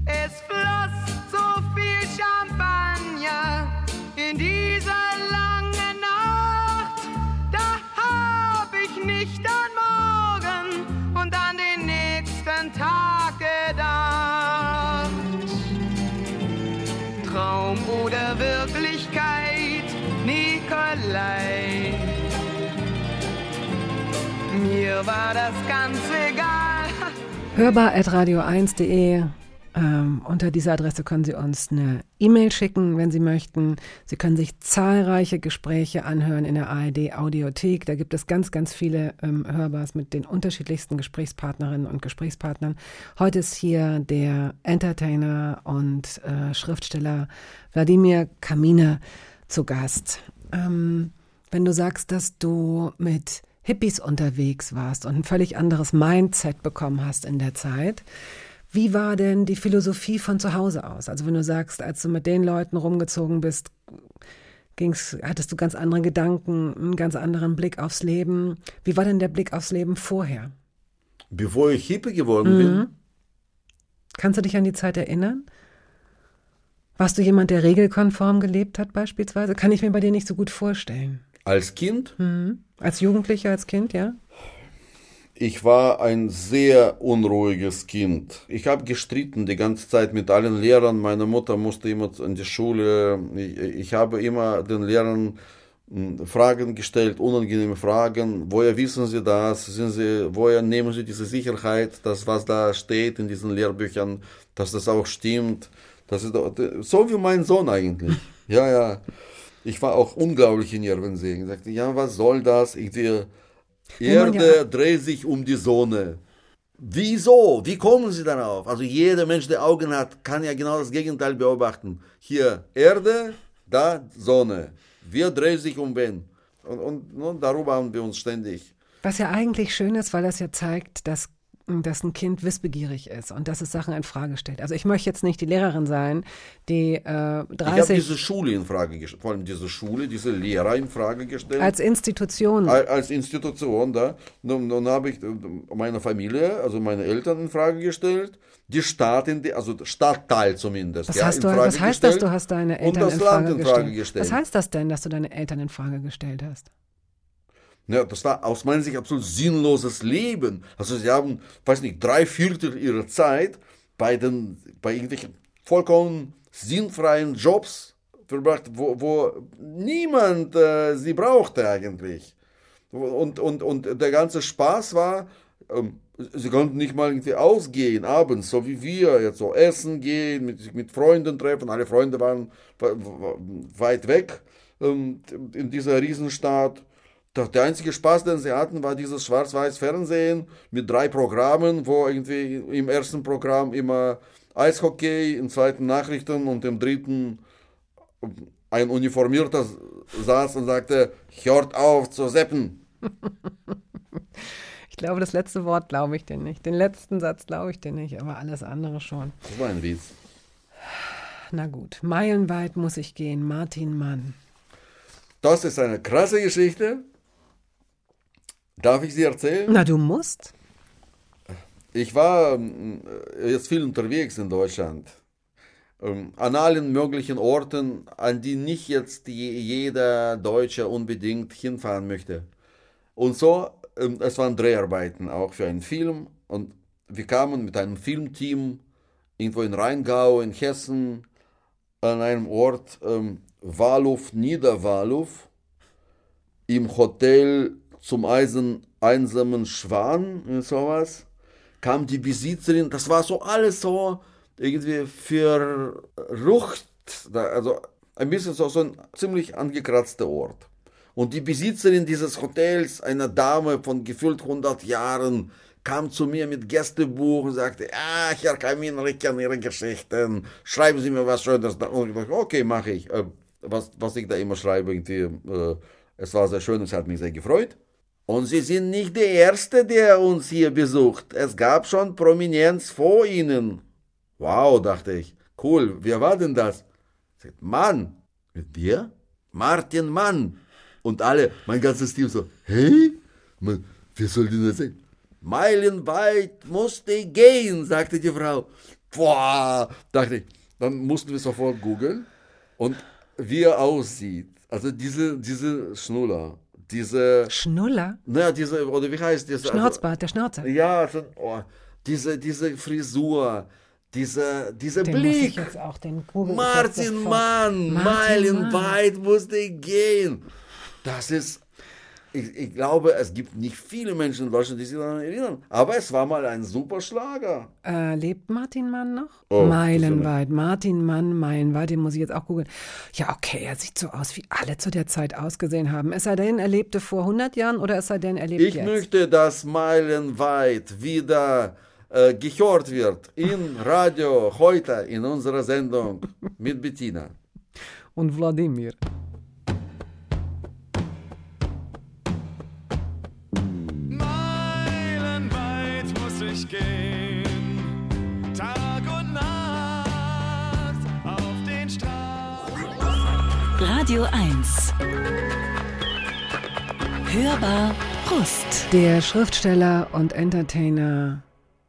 Es floss so viel Champagner in dieser langen Nacht. Da hab ich nicht Mir war das ganz egal. Hörbar at radio1.de. Ähm, unter dieser Adresse können Sie uns eine E-Mail schicken, wenn Sie möchten. Sie können sich zahlreiche Gespräche anhören in der ARD Audiothek. Da gibt es ganz, ganz viele ähm, Hörbars mit den unterschiedlichsten Gesprächspartnerinnen und Gesprächspartnern. Heute ist hier der Entertainer und äh, Schriftsteller Wladimir Kamine zu Gast. Ähm, wenn du sagst, dass du mit Hippies unterwegs warst und ein völlig anderes Mindset bekommen hast in der Zeit, wie war denn die Philosophie von zu Hause aus? Also wenn du sagst, als du mit den Leuten rumgezogen bist, ging's, hattest du ganz andere Gedanken, einen ganz anderen Blick aufs Leben. Wie war denn der Blick aufs Leben vorher? Bevor ich Hippie geworden bin, Kannst du dich an die Zeit erinnern? Warst du jemand, der regelkonform gelebt hat beispielsweise? Kann ich mir bei dir nicht so gut vorstellen. Als Kind, Als Jugendlicher, als Kind, ja? ich war ein sehr unruhiges Kind. Ich habe gestritten die ganze Zeit mit allen Lehrern. Meine Mutter musste immer in die Schule. Ich, ich habe immer den Lehrern mh, Fragen gestellt, unangenehme Fragen. Woher wissen Sie das? Sind Sie, woher nehmen Sie diese Sicherheit, dass was da steht in diesen Lehrbüchern, dass das auch stimmt? Das ist so wie mein Sohn eigentlich. Ja, ja. Ich war auch unglaublich in Nervensee. Ich sagte, ja, was soll das? Ich sehe, Erde ja- dreht sich um die Sonne. Wieso? Wie kommen Sie darauf? Also jeder Mensch, der Augen hat, kann ja genau das Gegenteil beobachten. Hier Erde, da Sonne. Wer dreht sich um wen? Und, und, und darüber haben wir uns ständig. Was ja eigentlich schön ist, weil das ja zeigt, dass dass ein Kind wissbegierig ist und dass es Sachen in Frage stellt. Also ich möchte jetzt nicht die Lehrerin sein, die äh, 30 Ich habe diese Schule in Frage gestellt, vor allem diese Schule, diese Lehrer in Frage gestellt. als Institution. Al- als Institution da. Nun, nun habe ich äh, meine Familie, also meine Eltern in Frage gestellt, die Stadt in die, also Stadtteil zumindest. Was, ja, hast du, was heißt das, du hast deine Eltern in Frage, in Frage gestellt? gestellt. Was heißt das denn, dass du deine Eltern in Frage gestellt hast? Ja, das war aus meiner Sicht absolut sinnloses Leben. Also sie haben, weiß nicht, drei Viertel ihrer Zeit bei den, bei irgendwelchen vollkommen sinnfreien Jobs verbracht, wo, wo niemand äh, sie brauchte eigentlich. Und, und, und der ganze Spaß war, ähm, sie konnten nicht mal irgendwie ausgehen abends, so wie wir, jetzt so essen gehen, mit, mit Freunden treffen. Alle Freunde waren we- we- weit weg ähm, in dieser Riesenstadt. Der der einzige Spaß, den sie hatten, war dieses schwarz-weiß Fernsehen mit drei Programmen, wo irgendwie im ersten Programm immer Eishockey, im zweiten Nachrichten und im dritten ein Uniformierter saß und sagte, hört auf zu seppen. Ich glaube, das letzte Wort glaube ich dir nicht. Den letzten Satz glaube ich dir nicht, aber alles andere schon. Das war ein Witz. Na gut, meilenweit muss ich gehen. Martin Mann. Das ist eine krasse Geschichte. Darf ich sie erzählen? Na, du musst. Ich war ähm, jetzt viel unterwegs in Deutschland. Ähm, An allen möglichen Orten, an die nicht jetzt je- jeder Deutsche unbedingt hinfahren möchte. Und so, ähm, es waren Dreharbeiten auch für einen Film. Und wir kamen mit einem Filmteam irgendwo in Rheingau, in Hessen, an einem Ort, ähm, Wahlow, Niederwahlow, im Hotel zum Eisen, einsamen Schwan, und sowas, kam die Besitzerin, das war so alles so irgendwie verrucht, also ein bisschen so, so ein ziemlich angekratzter Ort. Und die Besitzerin dieses Hotels, eine Dame von gefühlt 100 Jahren, kam zu mir mit Gästebuch und sagte, ah, Herr Kamin, ich kenne Ihre Geschichten, schreiben Sie mir was Schönes. da." Und ich dachte, okay, mache ich. Äh, Was, was ich da immer schreibe, irgendwie, äh, es war sehr schön, es hat mich sehr gefreut. Und Sie sind nicht der Erste, der uns hier besucht. Es gab schon Prominenz vor Ihnen. Wow, dachte ich. Cool, wer war denn das? Sagt, Mann. Mit dir? Martin Mann. Und alle, mein ganzes Team so, hey? Man, wer soll denn das sein? Meilenweit musste ich gehen, sagte die Frau. Boah, dachte ich. Dann mussten wir sofort googeln. Und wie er aussieht. Also diese, diese Schnuller, diese, Schnuller? naja, diese, oder wie heißt das? Schnauzbart, der Schnauzer. Also, ja, so, oh, diese, diese Frisur, dieser, dieser Den Blick. auch, Martin. Mann, Martin meilenweit musste ich gehen. Das ist, ich, ich glaube, es gibt nicht viele Menschen in Deutschland, die sich daran erinnern. Aber es war mal ein super Schlager. Äh, lebt Martin Mann noch? Oh, meilenweit. Martin Mann, meilenweit, den muss ich jetzt auch googeln. Ja, okay, er sieht so aus, wie alle zu der Zeit ausgesehen haben. Es sei denn, er lebte vor 100 Jahren oder es sei denn, er lebt Ich jetzt. möchte, dass meilenweit wieder äh, gehört wird in Radio heute in unserer Sendung mit Bettina. Und Wladimir. Radio 1. Hörbar Brust. Der Schriftsteller und Entertainer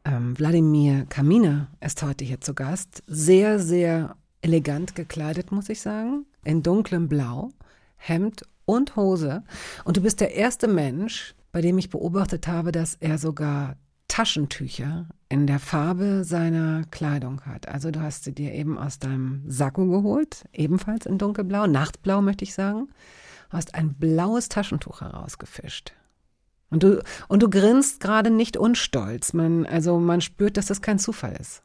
ähm, Wladimir Kaminer ist heute hier zu Gast. Sehr, sehr elegant gekleidet, muss ich sagen. In dunklem Blau, Hemd und Hose. Und du bist der erste Mensch, bei dem ich beobachtet habe, dass er sogar Taschentücher in der Farbe seiner Kleidung hat. Also du hast sie dir eben aus deinem Sakko geholt, ebenfalls in dunkelblau, Nachtblau möchte ich sagen. Hast ein blaues Taschentuch herausgefischt. Und du, und du grinst gerade nicht unstolz. Man, also man spürt, dass das kein Zufall ist.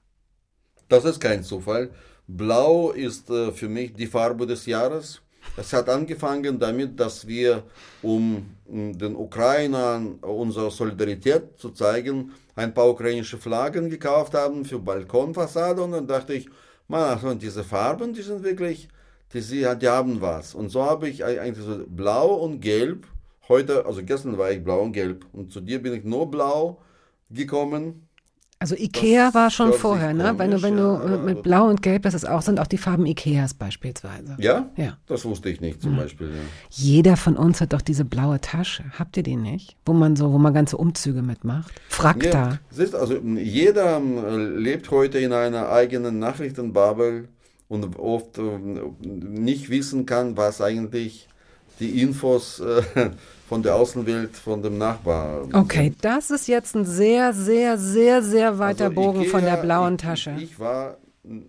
Das ist kein Zufall. Blau ist äh, für mich die Farbe des Jahres. Es hat angefangen damit, dass wir, um den Ukrainern unsere Solidarität zu zeigen, ein paar ukrainische Flaggen gekauft haben für Balkonfassade. Und dann dachte ich, man, diese Farben, die sind wirklich, die, die haben was. Und so habe ich eigentlich so blau und gelb. Heute, also gestern war ich blau und gelb. Und zu dir bin ich nur blau gekommen. Also Ikea war schon vorher, ne? Wenn du, komisch, wenn du ja, äh, aber- mit Blau und Gelb, das ist auch, sind auch die Farben Ikeas beispielsweise. Ja? Ja. Das wusste ich nicht zum Beispiel. Ja. Jeder von uns hat doch diese blaue Tasche. Habt ihr die nicht? Wo man so, wo man ganze Umzüge mitmacht. Frakta. Ja, siehst, also jeder lebt heute in einer eigenen Nachrichtenbubble und oft ähm, nicht wissen kann, was eigentlich die Infos äh, von der Außenwelt, von dem Nachbar. Okay, das ist jetzt ein sehr, sehr, sehr, sehr weiter Also Bogen von Ikea, der blauen ich, Tasche. Ich, war,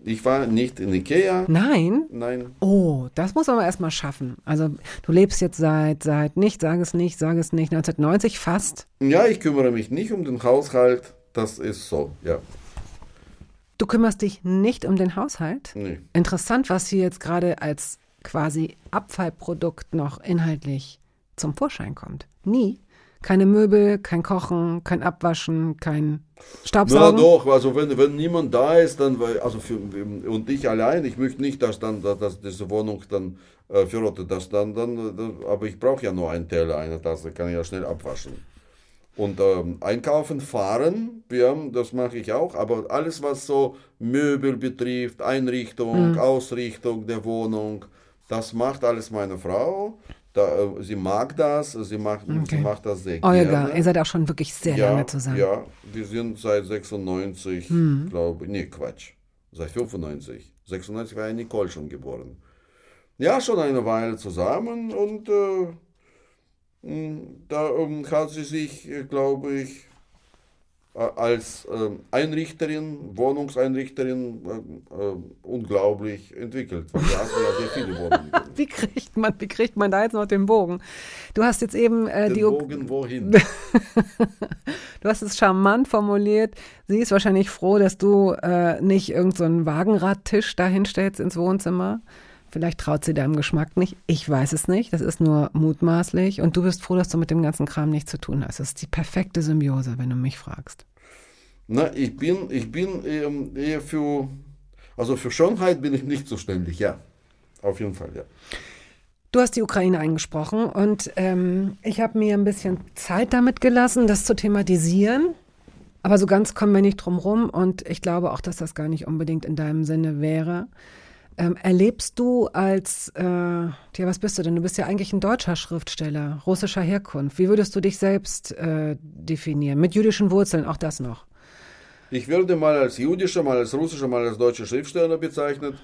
ich war nicht in Ikea. Nein? Nein. Oh, das muss man aber erstmal schaffen. Also du lebst jetzt seit, seit nicht, sag es nicht, sag es nicht, 1990 fast. Ja, ich kümmere mich nicht um den Haushalt. Das ist so, ja. Du kümmerst dich nicht um den Haushalt? Nee. Interessant, was hier jetzt gerade als quasi Abfallprodukt noch inhaltlich zum Vorschein kommt. Nie. Keine Möbel, kein Kochen, kein Abwaschen, kein Na Staubsaugen. doch, also wenn, wenn niemand da ist, dann, also für, und ich allein, ich möchte nicht, dass dann, dass, diese Wohnung dann äh, verrottet, dass dann, dann, aber ich brauche ja nur einen Teller, eine Tasse, kann ich ja schnell abwaschen. Und ähm, einkaufen, fahren, ja, das mache ich auch, aber alles, was so Möbel betrifft, Einrichtung, Ausrichtung der Wohnung, das macht alles meine Frau. Da, äh, sie mag das, sie macht, sie Okay. macht das sehr Olga, gerne. ihr seid auch schon wirklich sehr ja, lange zusammen. Ja, wir sind seit 96, Hm. glaube ich. Nee, Quatsch. Seit 95. 96 war ja Nicole schon geboren. Ja, schon eine Weile zusammen und äh, mh, da ähm, hat sie sich, äh, glaube ich, als ähm, Einrichterin, Wohnungseinrichterin äh, äh, unglaublich entwickelt. Weil wir hatten ja sehr viele Wohnungen. Wie kriegt man, wie kriegt man da jetzt noch den Bogen? Du hast jetzt eben äh, Den die Bogen wohin? Du hast es charmant formuliert. Sie ist wahrscheinlich froh, dass du äh, nicht irgendeinen so Wagenradtisch da hinstellst ins Wohnzimmer. Vielleicht traut sie deinem Geschmack nicht. Ich weiß es nicht. Das ist nur mutmaßlich. Und du bist froh, dass du mit dem ganzen Kram nichts zu tun hast. Das ist die perfekte Symbiose, wenn du mich fragst. Na, ich bin, ich bin ähm, eher für, also für Schönheit bin ich nicht zuständig, ja. Auf jeden Fall, ja. Du hast die Ukraine eingesprochen und ähm, ich habe mir ein bisschen Zeit damit gelassen, das zu thematisieren. Aber so ganz kommen wir nicht drum rum und ich glaube auch, dass das gar nicht unbedingt in deinem Sinne wäre. Ähm, erlebst du als, äh, ja, was bist du denn? Du bist ja eigentlich ein deutscher Schriftsteller, russischer Herkunft. Wie würdest du dich selbst äh, definieren? Mit jüdischen Wurzeln, auch das noch. Ich werde mal als jüdischer, mal als russischer, mal als deutscher Schriftsteller bezeichnet.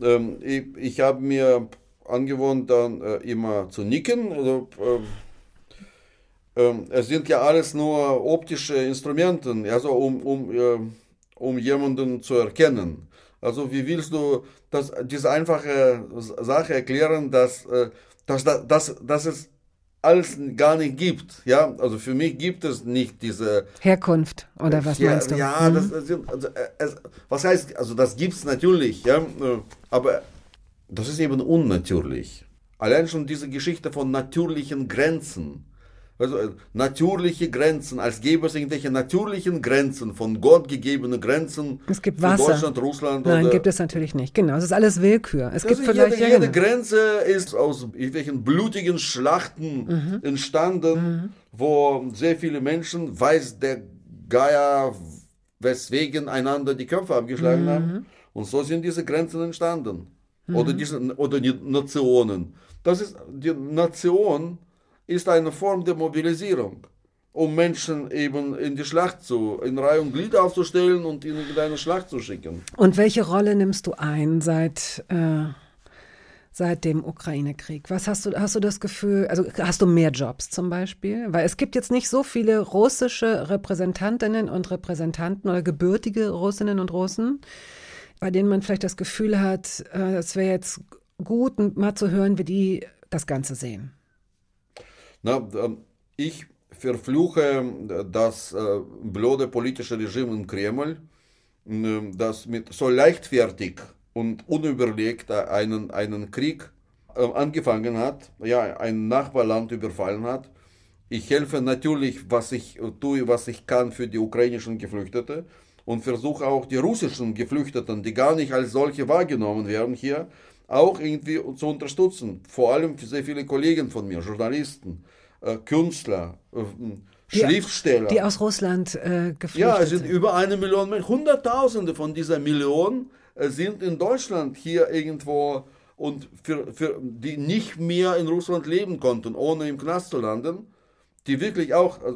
Ähm, ich ich habe mir angewohnt, dann äh, immer zu nicken. Also, ähm, ähm, es sind ja alles nur optische Instrumente, also um, um, äh, um jemanden zu erkennen. Also wie willst du das, diese einfache Sache erklären, dass, äh, dass, dass, dass es alles gar nicht gibt? Ja, also für mich gibt es nicht diese Herkunft, oder was ja, meinst du? Ja, Mhm. das, also, äh, es, was heißt, also das gibt es natürlich, ja, aber das ist eben unnatürlich. Allein schon diese Geschichte von natürlichen Grenzen. Also äh, natürliche Grenzen, als gäbe es irgendwelche natürlichen Grenzen, von Gott gegebene Grenzen Es gibt Wasser. Deutschland, Russland Nein, gibt es natürlich nicht. Genau, es ist alles Willkür. Es gibt also vielleicht jede, ja, jede genau. Grenze ist aus irgendwelchen blutigen Schlachten Mhm. entstanden, wo sehr viele Menschen, weiß der Geier, weswegen einander die Köpfe abgeschlagen Mhm. haben. Und so sind diese Grenzen entstanden. Oder, diese, oder die Nationen. Das ist, die Nation ist eine Form der Mobilisierung, um Menschen eben in die Schlacht zu, in Reihe und Glied aufzustellen und in eine Schlacht zu schicken. Und welche Rolle nimmst du ein seit, äh, seit dem Ukraine-Krieg? Was hast du, hast du das Gefühl, also hast du mehr Jobs zum Beispiel? Weil es gibt jetzt nicht so viele russische Repräsentantinnen und Repräsentanten oder gebürtige Russinnen und Russen, bei denen man vielleicht das Gefühl hat, äh, es wäre jetzt gut, mal zu hören, wie die das Ganze sehen. Na, ähm, ich verfluche äh, das äh, blöde politische Regime im Kreml, äh, das mit so leichtfertig und unüberlegt äh, einen, einen Krieg äh, angefangen hat, ja, ein Nachbarland überfallen hat. Ich helfe natürlich, was ich tue, was ich kann für die ukrainischen Geflüchtete und versuche auch die russischen Geflüchteten, die gar nicht als solche wahrgenommen werden hier, auch irgendwie zu unterstützen. Vor allem sehr viele Kollegen von mir, Journalisten, Künstler, äh, Die- Schriftsteller. Die aus Russland äh, geflüchtet Ja, es sind sind. über eine Million Menschen. Hunderttausende von dieser Million äh, sind in Deutschland hier irgendwo und für, für die nicht mehr in Russland leben konnten, ohne im Knast zu landen, die wirklich auch, äh,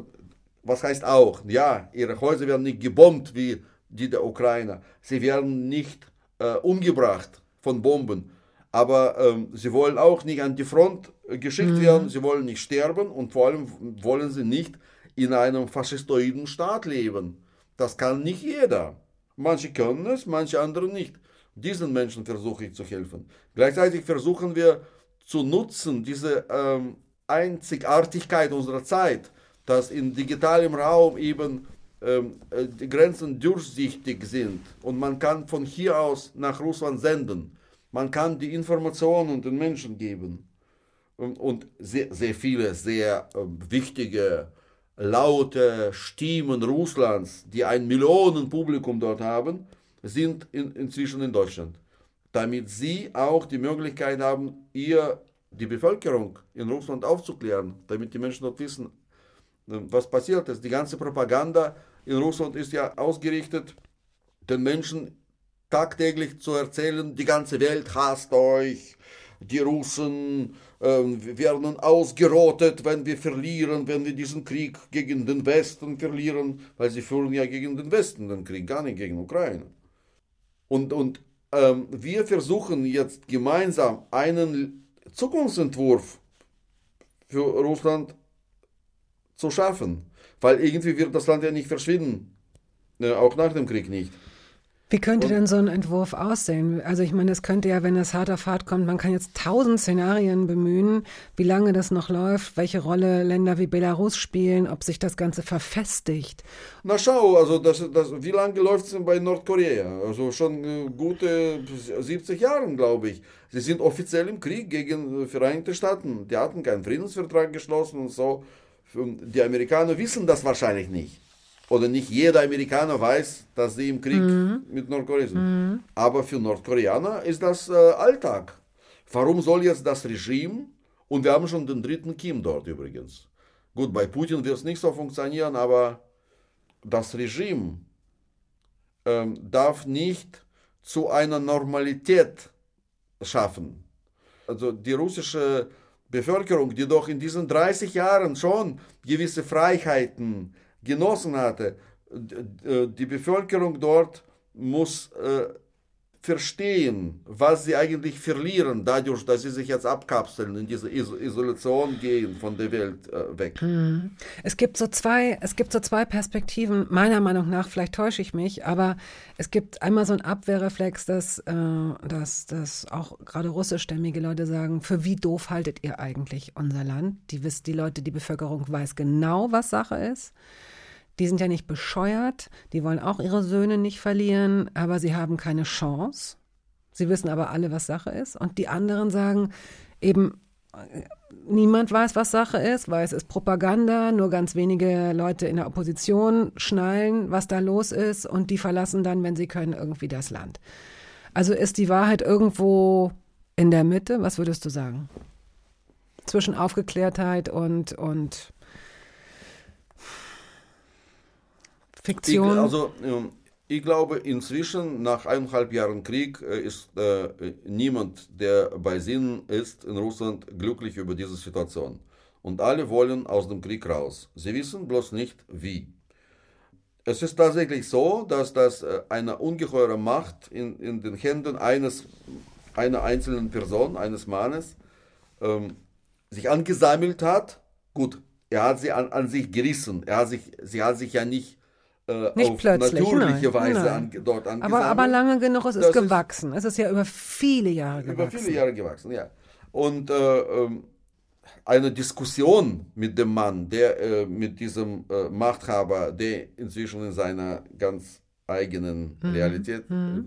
was heißt auch, ja, ihre Häuser werden nicht gebombt wie die der Ukrainer. Sie werden nicht äh, umgebracht von Bomben. Aber ähm, sie wollen auch nicht an die Front geschickt werden, sie wollen nicht sterben und vor allem wollen sie nicht in einem faschistoiden Staat leben. Das kann nicht jeder. Manche können es, manche andere nicht. Diesen Menschen versuche ich zu helfen. Gleichzeitig versuchen wir zu nutzen, diese ähm, Einzigartigkeit unserer Zeit, dass in digitalem Raum eben ähm, äh, die Grenzen durchsichtig sind und man kann von hier aus nach Russland senden. Man kann die Informationen den Menschen geben. Und, und sehr, sehr viele sehr ähm, wichtige, laute Stimmen Russlands, die ein Millionenpublikum dort haben, sind in, inzwischen in Deutschland. Damit sie auch die Möglichkeit haben, ihr die Bevölkerung in Russland aufzuklären, damit die Menschen dort wissen, äh, was passiert ist. Die ganze Propaganda in Russland ist ja ausgerichtet, den Menschen tagtäglich zu erzählen, die ganze Welt hasst euch, die Russen ähm, werden ausgerottet, wenn wir verlieren, wenn wir diesen Krieg gegen den Westen verlieren, weil sie führen ja gegen den Westen den Krieg, gar nicht gegen Ukraine. Und, und ähm, wir versuchen jetzt gemeinsam einen Zukunftsentwurf für Russland zu schaffen, weil irgendwie wird das Land ja nicht verschwinden, äh, auch nach dem Krieg nicht. Wie könnte denn so ein Entwurf aussehen? Also ich meine, das könnte ja, wenn es hart auf hart kommt, man kann jetzt tausend Szenarien bemühen, wie lange das noch läuft, welche Rolle Länder wie Belarus spielen, ob sich das Ganze verfestigt. Na schau, also das, das, wie lange läuft es denn bei Nordkorea? Also schon äh, gute 70 Jahre, glaube ich. Sie sind offiziell im Krieg gegen äh, Vereinigte Staaten. Die hatten keinen Friedensvertrag geschlossen und so. Die Amerikaner wissen das wahrscheinlich nicht. Oder nicht jeder Amerikaner weiß, dass sie im Krieg mit Nordkorea sind. Aber für Nordkoreaner ist das äh, Alltag. Warum soll jetzt das Regime, und wir haben schon den dritten Kim dort übrigens. Gut, bei Putin wird es nicht so funktionieren, aber das Regime ähm, darf nicht zu einer Normalität schaffen. Also die russische Bevölkerung, die doch in diesen 30 Jahren schon gewisse Freiheiten genossen hatte, d- die Bevölkerung dort muss äh, verstehen, was sie eigentlich verlieren, dadurch, dass sie sich jetzt abkapseln, in diese Iso Isolation gehen von der Welt äh, weg. Es gibt so zwei, es gibt so zwei Perspektiven, meiner Meinung nach, vielleicht täusche ich mich, aber es gibt einmal so einen Abwehrreflex, dass, äh, dass, dass auch gerade russischstämmige Leute sagen, für wie doof haltet ihr eigentlich unser Land? Die wisst, die Leute, die Bevölkerung weiß genau, was Sache ist. Die sind ja nicht bescheuert, die wollen auch ihre Söhne nicht verlieren, aber sie haben keine Chance. Sie wissen aber alle, was Sache ist. Und die anderen sagen eben, niemand weiß, was Sache ist, weil es ist Propaganda, nur ganz wenige Leute in der Opposition schnallen, was da los ist und die verlassen dann, wenn sie können, irgendwie das Land. Also ist die Wahrheit irgendwo in der Mitte? Was würdest du sagen? Zwischen Aufgeklärtheit und, und Ich, Fiktion? also, ähm, ich glaube, inzwischen, nach eineinhalb Jahren Krieg, äh, ist äh, niemand, der bei Sinnen ist in Russland, glücklich über diese Situation. Und alle wollen aus dem Krieg raus. Sie wissen bloß nicht, wie. Es ist tatsächlich so, dass das äh, eine ungeheure Macht in, in den Händen eines, einer einzelnen Person, eines Mannes, ähm, sich angesammelt hat. Gut, er hat sie an, an sich gerissen. Er hat sich, sie hat sich ja nicht, äh, Nicht plötzlich, natürliche nein, Weise nein. An, dort angesammelt. aber, aber lange genug, es ist Das ist- gewachsen. es ist ja über viele Jahre über gewachsen. viele Jahre gewachsen, ja. Und äh, ähm, eine Diskussion mit dem Mann, der äh, mit diesem äh, Machthaber, der inzwischen in seiner ganz eigenen Realität äh,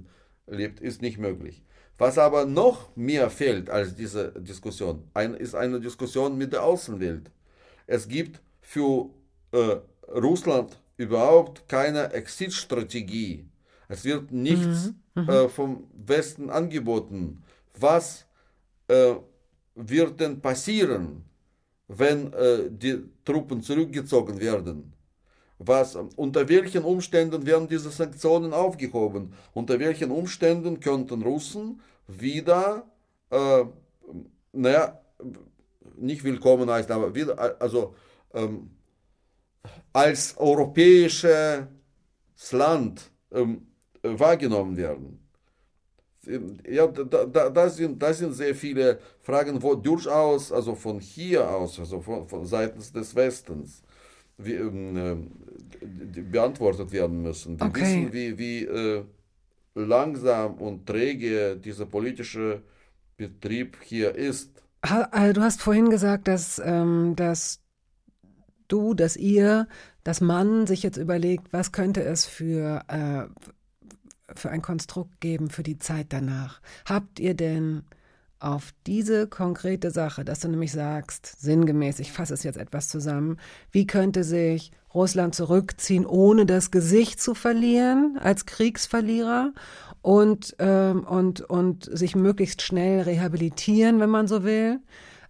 lebt, ist nicht möglich. Was aber noch mehr fehlt als diese Diskussion, ein, ist eine Diskussion mit der Außenwelt. Es gibt für äh, Russland überhaupt keine Exit-Strategie. Es wird nichts äh, vom Westen angeboten. Was äh, wird denn passieren, wenn äh, die Truppen zurückgezogen werden? Was, unter welchen Umständen werden diese Sanktionen aufgehoben? Unter welchen Umständen könnten Russen wieder, äh, naja, nicht willkommen heißen, aber wieder, also ähm, als europäisches Land ähm, wahrgenommen werden? Ja, da, da, das, sind, das sind sehr viele Fragen, wo durchaus, also von hier aus, also von, von seitens des Westens, wie, ähm, beantwortet werden müssen. Wir Okay. wissen, wie, wie äh, langsam und träge dieser politische Betrieb hier ist. Äh, du hast vorhin gesagt, dass, ähm, dass du, dass ihr, dass man sich jetzt überlegt, was könnte es für, äh, für ein Konstrukt geben für die Zeit danach. Habt ihr denn auf diese konkrete Sache, dass du nämlich sagst, sinngemäß, ich fasse es jetzt etwas zusammen, wie könnte sich Russland zurückziehen, ohne das Gesicht zu verlieren als Kriegsverlierer und, ähm, und, und sich möglichst schnell rehabilitieren, wenn man so will,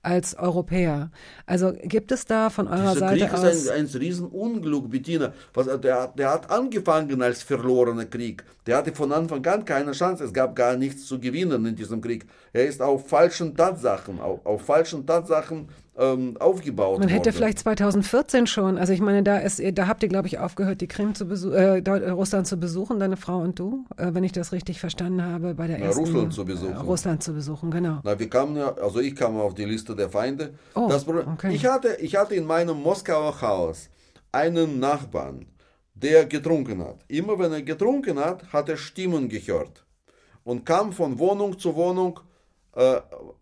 als Europäer. Also gibt es da von eurer Dieser Seite Krieg aus... ist ein, ein Riesenunglück, Bettina. Was, der, hat- der hat angefangen als verlorener Krieg. Der hatte von Anfang an keine Chance. Es gab gar nichts zu gewinnen in diesem Krieg. Er ist auf falschen Tatsachen, auf, auf falschen Tatsachen ähm, aufgebaut Man hätte worden. vielleicht 2014 schon, also ich meine, da ist, da habt ihr, glaube ich, aufgehört, die Krim zu besuchen, äh, äh, Russland zu besuchen, deine Frau und du, äh, wenn ich das richtig verstanden habe, bei der Na, ersten Russland zu besuchen. Äh, Russland zu besuchen, genau. Na, wir kamen ja, also ich kam auf die Liste der Feinde. Oh, das, Pro- okay. ich, hatte, ich hatte in meinem Moskauer Haus einen Nachbarn, der getrunken hat. Immer wenn er getrunken hat, hat er Stimmen gehört und kam von Wohnung zu Wohnung, äh,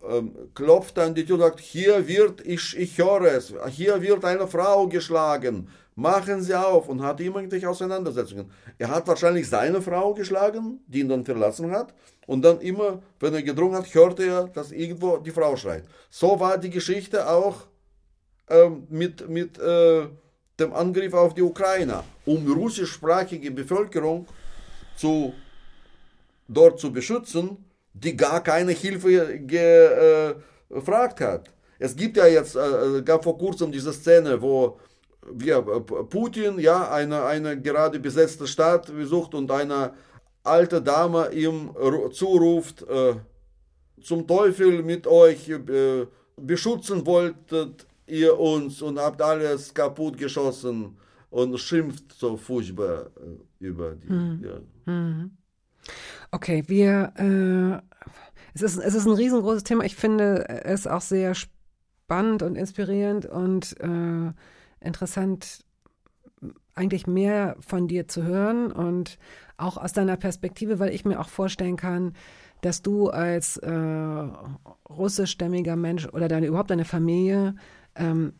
ähm, klopfte an die Tür und sagt, hier wird, ich, ich höre es, hier wird eine Frau geschlagen, machen Sie auf und hat immer irgendwelche Auseinandersetzungen. Er hat wahrscheinlich seine Frau geschlagen, die ihn dann verlassen hat und dann immer, wenn er gedrungen hat, hörte er, dass irgendwo die Frau schreit. So war die Geschichte auch ähm, mit, mit äh, dem Angriff auf die Ukraine, um russischsprachige Bevölkerung zu, dort zu beschützen, die gar keine Hilfe äh, gefragt hat. Es gibt ja jetzt, äh, gab vor kurzem diese Szene, wo wir, äh, Putin ja eine, eine gerade besetzte Stadt besucht und eine alte Dame ihm ru- zuruft, äh, zum Teufel mit euch, äh, beschützen wolltet ihr uns und habt alles kaputt geschossen und schimpft so furchtbar äh, über die. Ja. Okay, wir, äh, es, ist, es ist ein riesengroßes Thema. Ich finde es auch sehr spannend und inspirierend und äh, interessant, eigentlich mehr von dir zu hören und auch aus deiner Perspektive, weil ich mir auch vorstellen kann, dass du als äh, russischstämmiger Mensch oder deine überhaupt deine Familie ähm,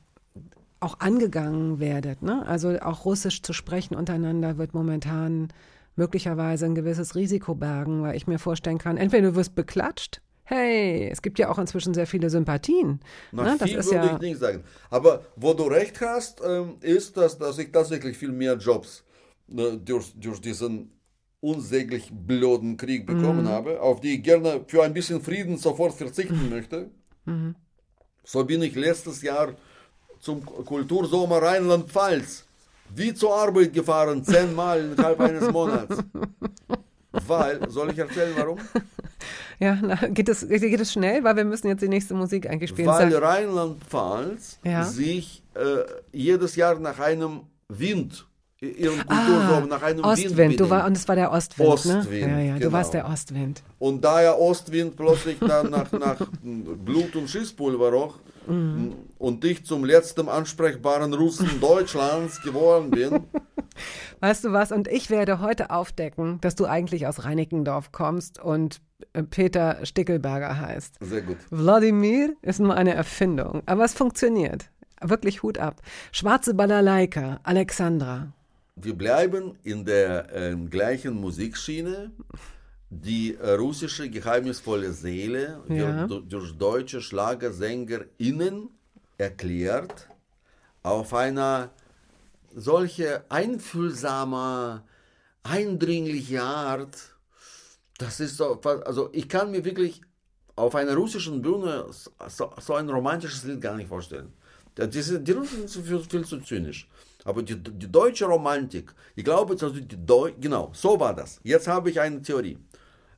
auch angegangen werdet. Ne? Also auch Russisch zu sprechen untereinander wird momentan möglicherweise ein gewisses Risiko bergen, weil ich mir vorstellen kann, entweder du wirst beklatscht, hey, es gibt ja auch inzwischen sehr viele Sympathien. Na, ne? Das viel ist würde ja, ich nicht sagen. Aber wo du recht hast, ähm, ist, dass, dass ich tatsächlich viel mehr Jobs äh, durch, durch diesen unsäglich blöden Krieg Mhm. bekommen habe, auf die ich gerne für ein bisschen Frieden sofort verzichten möchte. Mhm. So bin ich letztes Jahr zum Kultursommer Rheinland-Pfalz wie zur Arbeit gefahren, zehnmal innerhalb eines Monats. Weil, soll ich erzählen, warum? ja na, geht, es, geht es schnell, weil wir müssen jetzt die nächste Musik eigentlich spielen. Weil Rheinland-Pfalz Ja. sich äh, jedes Jahr nach einem Wind, ihren Kulturraum, nach einem Wind Ah, Ostwind, du benennt. war, und es war der Ostwind, Ostwind, ne? Ja, ja, du genau. warst der Ostwind. Und da ja Ostwind plötzlich dann nach, nach Blut und Schießpulver roch Mhm. und ich zum letzten ansprechbaren Russen Deutschlands geworden bin, Weißt du was? Und ich werde heute aufdecken, dass du eigentlich aus Reinickendorf kommst und äh, Peter Stickelberger heißt. sehr gut. Wladimir ist nur eine Erfindung, aber es funktioniert. Wirklich Hut ab. Schwarze Balalaika, Alexandra. Wir bleiben in der äh, gleichen Musikschiene. Die äh, russische geheimnisvolle Seele Ja. wird du- durch deutsche Schlagersänger*innen erklärt auf einer solche einfühlsame, eindringliche Art. Das ist so, also ich kann mir wirklich auf einer russischen Bühne so, so ein romantisches Lied gar nicht vorstellen. Diese, die Russen sind viel, viel zu zynisch. Aber die, die deutsche Romantik, ich glaube, also die Deu genau, so war das. Jetzt habe ich eine Theorie.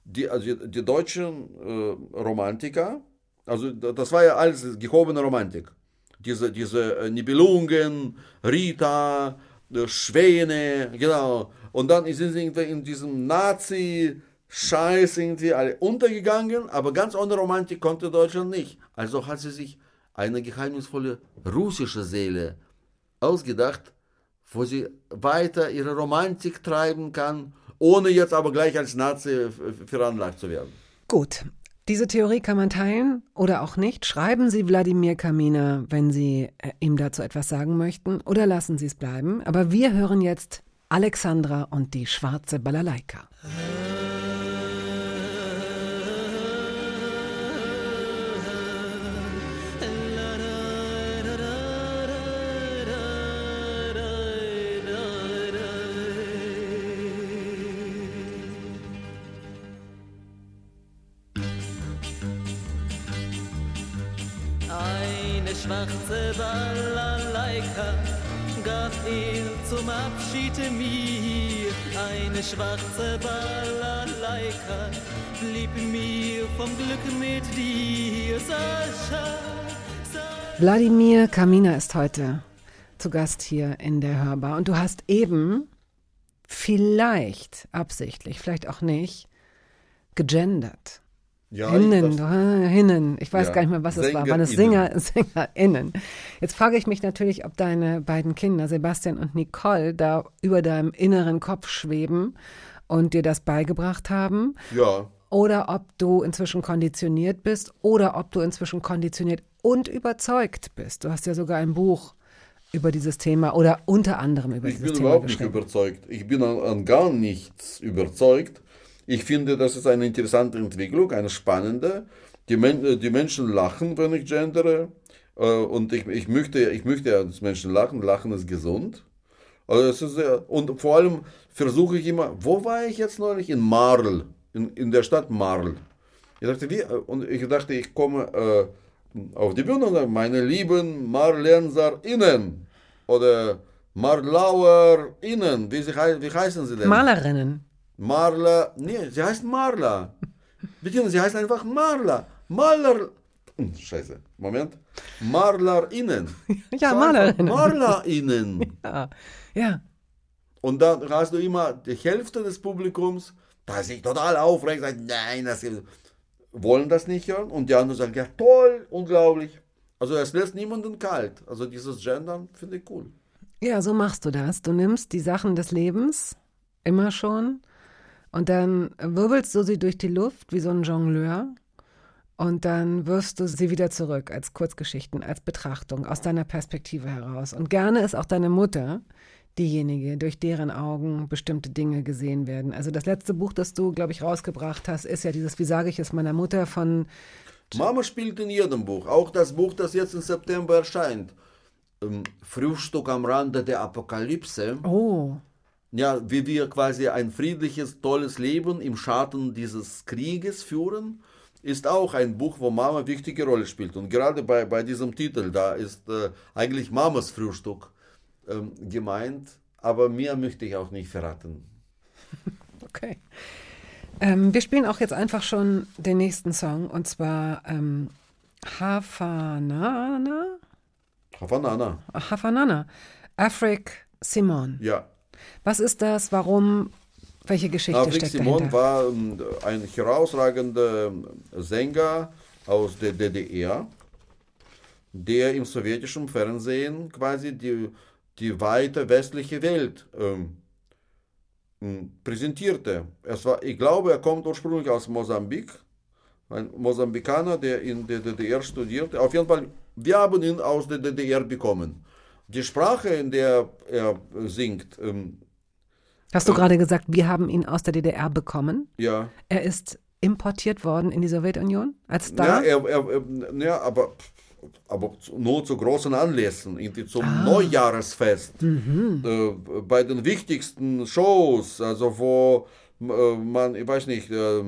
Die, also die, deutschen äh, Romantiker, also das war ja alles gehobene Romantik. Diese, diese äh, Nibelungen, Rita, äh, Schwäne, genau. Und dann sind sie irgendwie in diesem Nazi-Scheiß irgendwie alle untergegangen, aber ganz ohne Romantik konnte Deutschland nicht. Also hat sie sich eine geheimnisvolle russische Seele ausgedacht, wo sie weiter ihre Romantik treiben kann, ohne jetzt aber gleich als Nazi veranlagt zu werden. Gut. Diese Theorie kann man teilen oder auch nicht. Schreiben Sie Wladimir Kaminer, wenn Sie äh, ihm dazu etwas sagen möchten, oder lassen Sie es bleiben. Aber wir hören jetzt Alexandra und die schwarze Balalaika. Schwarze Balalaika blieb mir vom Glück mit dir. Sascha. Wladimir Kaminer ist heute zu Gast hier in der Hörbar. Und du hast eben vielleicht absichtlich, vielleicht auch nicht, gegendert. Ja, Hinnen, ich, äh, Hinnen. Ich weiß Ja, gar nicht mehr, was es war. Waren es Singer, SängerInnen? Jetzt frage ich mich natürlich, ob deine beiden Kinder, Sebastian und Nicole, da über deinem inneren Kopf schweben und dir das beigebracht haben. ja, Oder ob du inzwischen konditioniert bist oder ob du inzwischen konditioniert und überzeugt bist. Du hast ja sogar ein Buch über dieses Thema oder unter anderem über ich dieses bin Thema überhaupt nicht überzeugt. Ich bin an, an gar nichts überzeugt. Ich finde, das ist eine interessante Entwicklung, eine spannende. Die, Men äh, die Menschen lachen, wenn ich gendere. Äh, Und ich, ich, möchte, ich möchte dass Menschen lachen. Lachen ist gesund. Also es ist sehr, und vor allem versuche ich immer, wo war ich jetzt neulich? In Marl, in, in der Stadt Marl. Ich dachte, wie, und ich dachte, ich komme äh, auf die Bühne und sage, meine lieben MarlenserInnen oder MarlauerInnen, wie, sie, wie heißen sie denn? Malerinnen. Marla, nee, sie heißt Marla. Bitte, sie heißt einfach Marla. Maler, Hm, scheiße, Moment. MarlerInnen. Ja, Sag Malerinnen. MarlerInnen. Ja. ja. Und dann hast du immer die Hälfte des Publikums, da sich total aufregt, sagt, nein, das wollen das nicht hören. Und die anderen sagen, ja, toll, unglaublich. Also es lässt niemanden kalt. Also dieses Gendern finde ich cool. Ja, so machst du das. Du nimmst die Sachen des Lebens, immer schon, und dann wirbelst du sie durch die Luft wie so ein Jongleur. Und dann wirfst du sie wieder zurück als Kurzgeschichten, als Betrachtung aus deiner Perspektive heraus. Und gerne ist auch deine Mutter diejenige, durch deren Augen bestimmte Dinge gesehen werden. Also das letzte Buch, das du, glaube ich, rausgebracht hast, ist ja dieses, wie sage ich es meiner Mutter von Mama spielt in jedem Buch, auch das Buch, das jetzt im September erscheint. Ähm, Frühstück am Rande der Apokalypse. Oh, Ja, wie wir quasi ein friedliches, tolles Leben im Schatten dieses Krieges führen, ist auch ein Buch, wo Mama wichtige Rolle spielt. Und gerade bei, bei diesem Titel, da ist äh, eigentlich Mamas Frühstück ähm, gemeint, aber mehr möchte ich auch nicht verraten. Okay. Ähm, wir spielen auch jetzt einfach schon den nächsten Song und zwar ähm, Hafanana. Havanana, Hafanana. Afrik Simon. ja. Was ist das? Warum? Welche Geschichte Afrik steckt Simon dahinter? war ähm, ein herausragender Sänger aus der DDR, der im sowjetischen Fernsehen quasi die, die weite westliche Welt ähm, präsentierte. Es war, ich glaube, er kommt ursprünglich aus Mosambik, ein Mosambikaner, der in der DDR studierte. Auf jeden Fall, wir haben ihn aus der DDR bekommen. Die Sprache, in der er singt, ähm, Hast du gerade gesagt, wir haben ihn aus der DDR bekommen? ja, Er ist importiert worden in die Sowjetunion als Star? Ja, er, er, er, ja aber, aber nur zu großen Anlässen, zum Neujahresfest, äh, bei den wichtigsten Shows, also wo äh, man, ich weiß nicht, äh,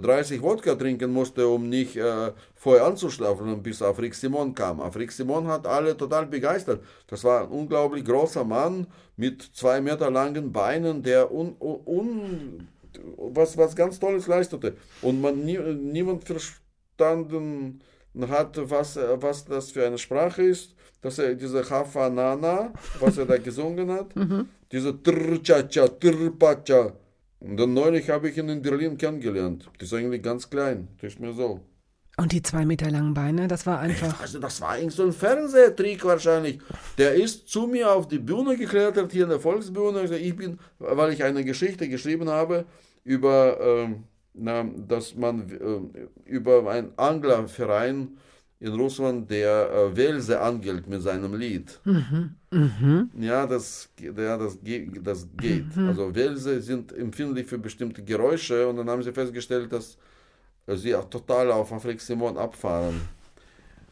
30 Wodka trinken musste, um nicht äh, vorher anzuschlafen, bis Afrik Simon kam. Afrik Simon hat alle total begeistert. Das war ein unglaublich großer Mann mit zwei Meter langen Beinen, der un, un, was, was ganz Tolles leistete. Und man nie, niemand verstanden hat, was, was das für eine Sprache ist. Dass er diese Hafanana, was er da gesungen hat, diese Trchacha, Trpacha. Und dann neulich habe ich ihn in Berlin kennengelernt. Die ist eigentlich ganz klein. Das ist mir so. Und die zwei Meter langen Beine, das war einfach. Also das war eigentlich so ein Fernsehtrick wahrscheinlich. Der ist zu mir auf die Bühne geklettert, hier in der Volksbühne. Ich bin, weil ich eine Geschichte geschrieben habe über, ähm, na, dass man äh, über einen Anglerverein in Russland, der äh, Welse angelt mit seinem Lied. Ja, das, ja, das, das geht. Also Welse sind empfindlich für bestimmte Geräusche und dann haben sie festgestellt, dass sie auch total auf Afrik Simon abfahren.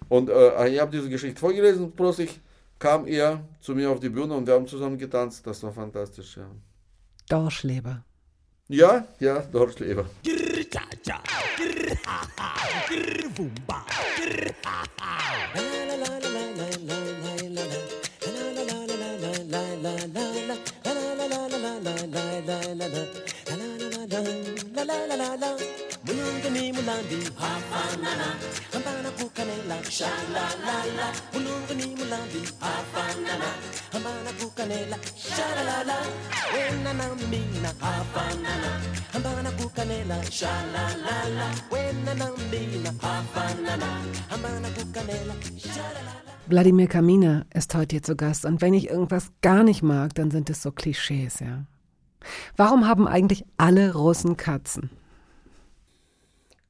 Und äh, ich habe diese Geschichte vorgelesen und plötzlich kam er zu mir auf die Bühne und wir haben zusammen getanzt. Das war fantastisch, ja. Dorschleber. Ja, ja, Dorschleber. Mulandi hafanana. Hambana kukanela. Shalalala. Mulungani mulandi hafanana. Hambana kukanela. Shalalala. Wena na mina hafanana. Hambana kukanela. Shalalala. Wena na mina hafanana. Hambana kukanela. Shalalala. Wladimir Kamina ist heute hier zu Gast und wenn ich irgendwas gar nicht mag, dann sind es so Klischees, ja. Warum haben eigentlich alle Russen Katzen?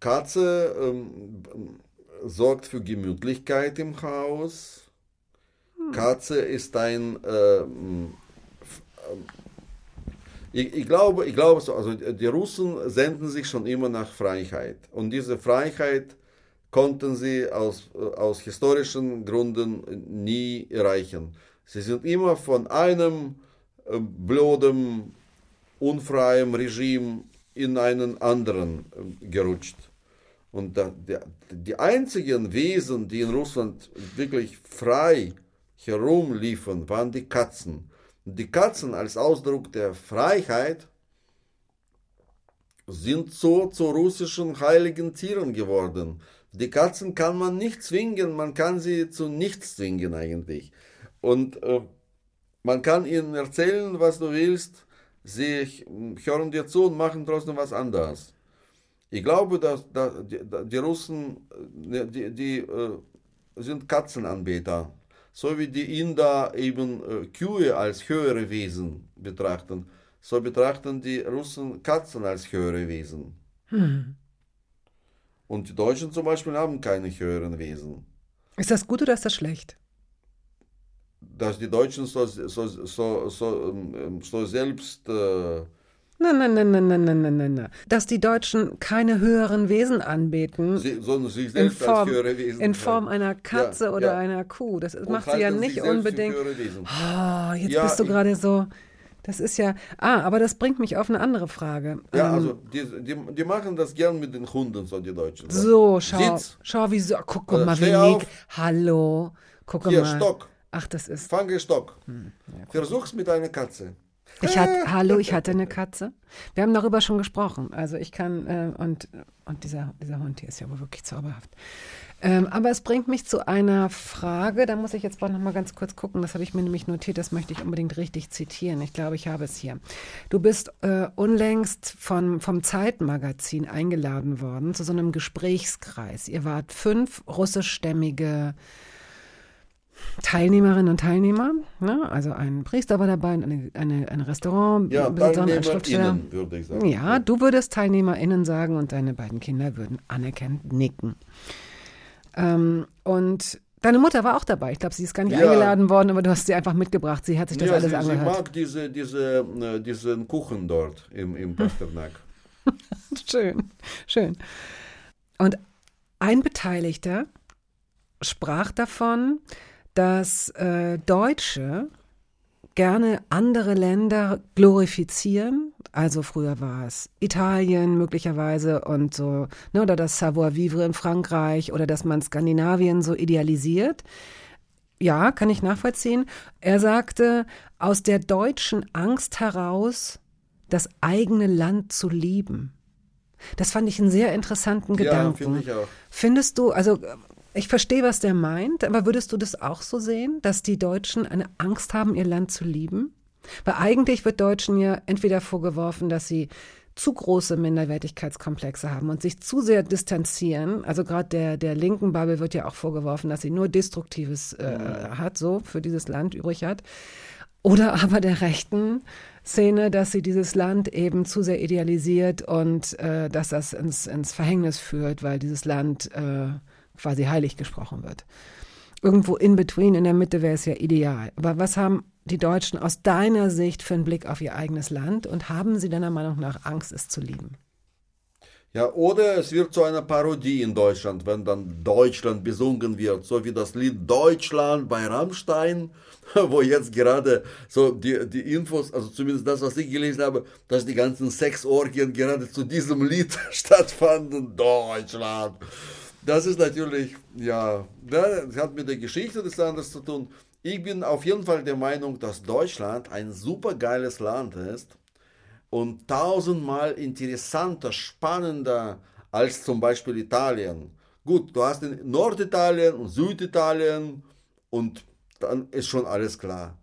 Katze ähm, sorgt für Gemütlichkeit im Haus. Katze ist ein. ähm, ähm, ich, ich, glaube, ich glaube, so, also die Russen senden sich schon immer nach Freiheit. Und diese Freiheit konnten sie aus, äh, aus historischen Gründen nie erreichen. Sie sind immer von einem äh, blöden, unfreien Regime in einen anderen äh, gerutscht. Und da, der, die einzigen Wesen, die in Russland wirklich frei herumliefen, waren die Katzen. Und die Katzen als Ausdruck der Freiheit sind so zu russischen heiligen Tieren geworden. Die Katzen kann man nicht zwingen, man kann sie zu nichts zwingen eigentlich. Und äh, man kann ihnen erzählen, was du willst, sie hören dir zu und machen trotzdem was anderes. Ich glaube, dass, dass die, Russen, äh, die, die äh, sind Katzenanbeter. So wie die Inder eben äh, Kühe als höhere Wesen betrachten, so betrachten die Russen Katzen als höhere Wesen. Und die Deutschen zum Beispiel haben keine höheren Wesen. Ist das gut oder ist das schlecht? Dass die Deutschen so, so, so, so, ähm, so selbst äh, Nein, nein, nein, nein, nein, nein, nein, nein, nein. Dass die Deutschen keine höheren Wesen anbeten. sie, sondern sich in selbst Form, als höhere Wesen in Form einer Katze Ja, oder ja. einer Kuh. Das Und macht sie ja nicht unbedingt. Oh, jetzt Ja, bist du gerade so. Das ist ja. Ah, aber das bringt mich auf eine andere Frage. Ja, Ähm, also die, die, die machen das gern mit den Hunden, so die Deutschen. So, schau, Sitz, schau, wie so. Guck Äh, mal, wie. Nick. Hallo. Guck hier, mal. Stock, Ach, das ist. fange Stock. Hm, Versuch's mit einer Katze. Ich hatte, hallo, ich hatte eine Katze. Wir haben darüber schon gesprochen. Also ich kann, äh, und, und dieser, dieser Hund hier ist ja wohl wirklich zauberhaft. Ähm, aber es bringt mich zu einer Frage, da muss ich jetzt noch mal ganz kurz gucken, das habe ich mir nämlich notiert, das möchte ich unbedingt richtig zitieren. Ich glaube, ich habe es hier. Du bist äh, unlängst von, vom Zeitmagazin eingeladen worden zu so einem Gesprächskreis. Ihr wart fünf russischstämmige Teilnehmerinnen und Teilnehmer, ne? also ein Priester war dabei, eine, eine, eine Restaurant, Ja, ein Schriftsteller. Würde ich sagen. Ja, du würdest TeilnehmerInnen sagen und deine beiden Kinder würden anerkennend nicken. Ähm, und deine Mutter war auch dabei. Ich glaube, sie ist gar nicht Ja. eingeladen worden, aber du hast sie einfach mitgebracht. Sie hat sich das ja, alles sie, sie angehört. mag diese, diese, äh, diesen Kuchen dort im, im Pasternak. Schön, schön. Und ein Beteiligter sprach davon, dass äh, Deutsche gerne andere Länder glorifizieren. Also früher war es Italien möglicherweise und so, ne, oder das Savoir-vivre in Frankreich oder dass man Skandinavien so idealisiert. Ja, kann ich nachvollziehen. Er sagte, aus der deutschen Angst heraus, das eigene Land zu lieben. Das fand ich einen sehr interessanten Gedanken. Ja, finde ich auch. Findest du, also ich verstehe, was der meint, aber würdest du das auch so sehen, dass die Deutschen eine Angst haben, ihr Land zu lieben? Weil eigentlich wird Deutschen ja entweder vorgeworfen, dass sie zu große Minderwertigkeitskomplexe haben und sich zu sehr distanzieren. Also gerade der, der linken Bubble wird ja auch vorgeworfen, dass sie nur Destruktives äh, hat, so für dieses Land übrig hat. Oder aber der rechten Szene, dass sie dieses Land eben zu sehr idealisiert und äh, dass das ins, ins Verhängnis führt, weil dieses Land äh, quasi heilig gesprochen wird. Irgendwo in between, in der Mitte wäre es ja ideal. Aber was haben die Deutschen aus deiner Sicht für einen Blick auf ihr eigenes Land und haben sie deiner Meinung nach Angst, es zu lieben? Ja, oder es wird zu einer Parodie in Deutschland, wenn dann Deutschland besungen wird, so wie das Lied Deutschland bei Rammstein, wo jetzt gerade so die, die Infos, also zumindest das, was ich gelesen habe, dass die ganzen Sexorgien gerade zu diesem Lied stattfanden. Deutschland. Das ist natürlich, ja, das hat mit der Geschichte des Landes zu tun. Ich bin auf jeden Fall der Meinung, dass Deutschland ein super geiles Land ist und tausendmal interessanter, spannender als zum Beispiel Italien. Gut, du hast in Norditalien und Süditalien und dann ist schon alles klar.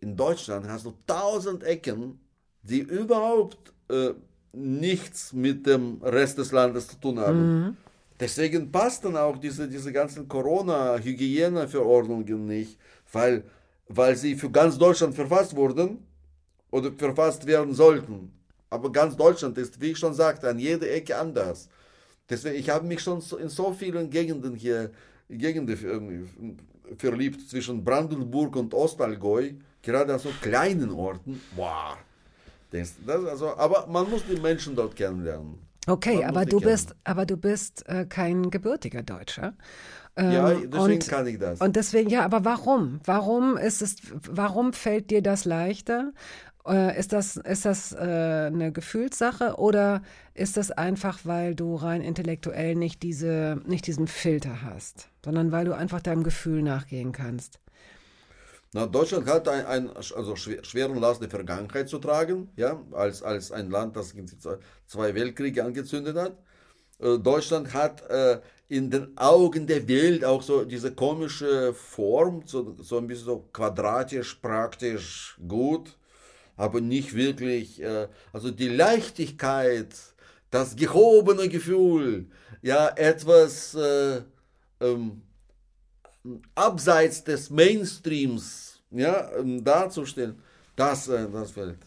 In Deutschland hast du tausend Ecken, die überhaupt äh, nichts mit dem Rest des Landes zu tun haben. Mhm. Deswegen passten auch diese, diese ganzen Corona-Hygieneverordnungen nicht, weil, weil sie für ganz Deutschland verfasst wurden oder verfasst werden sollten. Aber ganz Deutschland ist, wie ich schon sagte, an jeder Ecke anders. Deswegen, ich habe mich schon in so vielen Gegenden hier Gegenden ähm, verliebt, zwischen Brandenburg und Ostallgäu, gerade an so kleinen Orten. Wow. Das also, aber man muss die Menschen dort kennenlernen. Okay, aber du kennen. bist, aber du bist äh, kein gebürtiger Deutscher. Ja, Ähm, deswegen und, kann ich das. Und deswegen, ja, aber warum? Warum ist es, warum fällt dir das leichter? Äh, ist das, ist das äh, eine Gefühlssache oder ist das einfach, weil du rein intellektuell nicht diese, nicht diesen Filter hast, sondern weil du einfach deinem Gefühl nachgehen kannst? Na, Deutschland hat ein, ein also schwer, schweren Last der Vergangenheit zu tragen, ja, als, als ein Land, das zwei Weltkriege angezündet hat. Äh, Deutschland hat äh, in den Augen der Welt auch so diese komische Form, so, so ein bisschen so quadratisch, praktisch, gut, aber nicht wirklich, äh, also die Leichtigkeit, das gehobene Gefühl, ja, etwas äh, ähm, abseits des Mainstreams ja, ähm, darzustellen, das, äh, das fällt.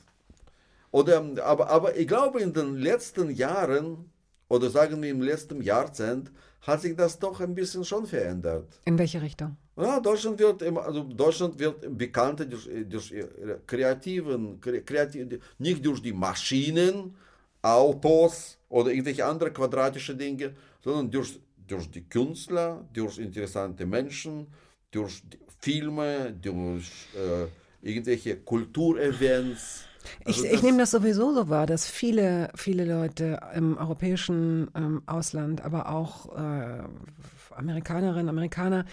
Oder, ähm, aber, aber ich glaube, in den letzten Jahren, oder sagen wir im letzten Jahrzehnt, hat sich das doch ein bisschen schon verändert. In welche Richtung? Ja, Deutschland wird immer, also Deutschland wird bekannter durch, durch ihre kreativen, kre- kreativ, nicht durch die Maschinen, Autos oder irgendwelche andere quadratische Dinge, sondern durch, durch die Künstler, durch interessante Menschen, durch Filme, durch äh, irgendwelche Kulturevents. Also ich, ich nehme das sowieso so wahr, dass viele, viele Leute im europäischen ähm, Ausland, aber auch äh, Amerikanerinnen, Amerikaner,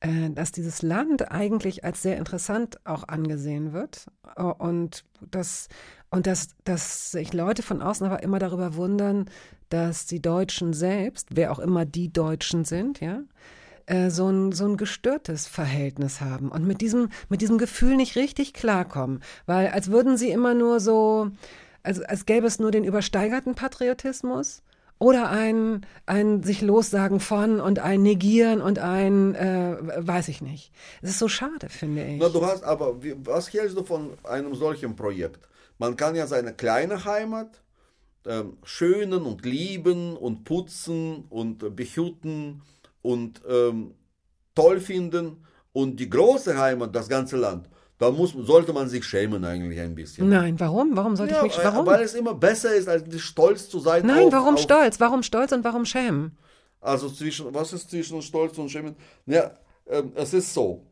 äh, dass dieses Land eigentlich als sehr interessant auch angesehen wird äh, und dass und dass, dass sich Leute von außen aber immer darüber wundern, dass die Deutschen selbst, wer auch immer die Deutschen sind, ja, äh, so ein, so ein gestörtes Verhältnis haben und mit diesem, mit diesem Gefühl nicht richtig klarkommen. Weil als würden sie immer nur so, als, als gäbe es nur den übersteigerten Patriotismus oder ein, ein sich lossagen von und ein Negieren und ein, äh, weiß ich nicht. Es ist so schade, finde ich. Na, du hast, aber was hältst du von einem solchen Projekt? Man kann ja seine kleine Heimat ähm, schönen und lieben und putzen und äh, behüten und ähm, toll finden und die große Heimat, das ganze Land, da muss, sollte man sich schämen eigentlich ein bisschen. Nein, warum? Warum sollte Ja, ich mich, äh, warum? Weil es immer besser ist, als stolz zu sein. Nein, auf, warum auf, stolz? Warum stolz und warum schämen? Also zwischen, was ist zwischen Stolz und Schämen? Ja, ähm, es ist so.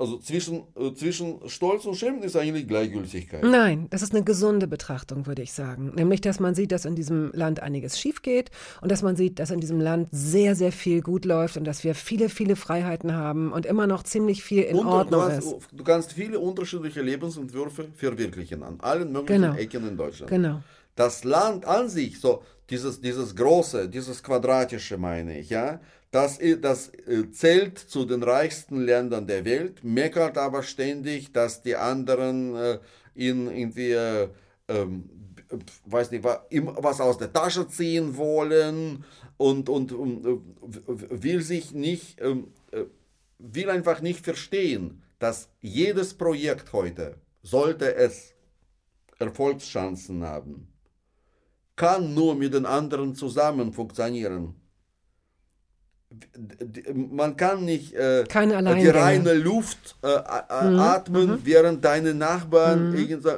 Also zwischen, äh, zwischen Stolz und Schämen ist eigentlich Gleichgültigkeit. Nein, das ist eine gesunde Betrachtung, würde ich sagen. Nämlich, dass man sieht, dass in diesem Land einiges schief geht und dass man sieht, dass in diesem Land sehr, sehr viel gut läuft und dass wir viele, viele Freiheiten haben und immer noch ziemlich viel in Und du, Ordnung hast, ist. du kannst viele unterschiedliche Lebensentwürfe verwirklichen an allen möglichen Genau. Ecken in Deutschland. Genau. Das Land an sich, so dieses, dieses große, dieses quadratische meine ich, ja, das, i- das äh, zählt zu den reichsten Ländern der Welt, meckert aber ständig, dass die anderen äh, ihn irgendwie, äh, ähm, weiß nicht, was aus der Tasche ziehen wollen und, und, und äh, w- w- will sich nicht, ähm, äh, will einfach nicht verstehen, dass jedes Projekt heute, sollte es Erfolgschancen haben, kann nur mit den anderen zusammen funktionieren. Man kann nicht äh, die Alleingänge. reine Luft äh, Mhm, atmen, während deine Nachbarn irgendwie,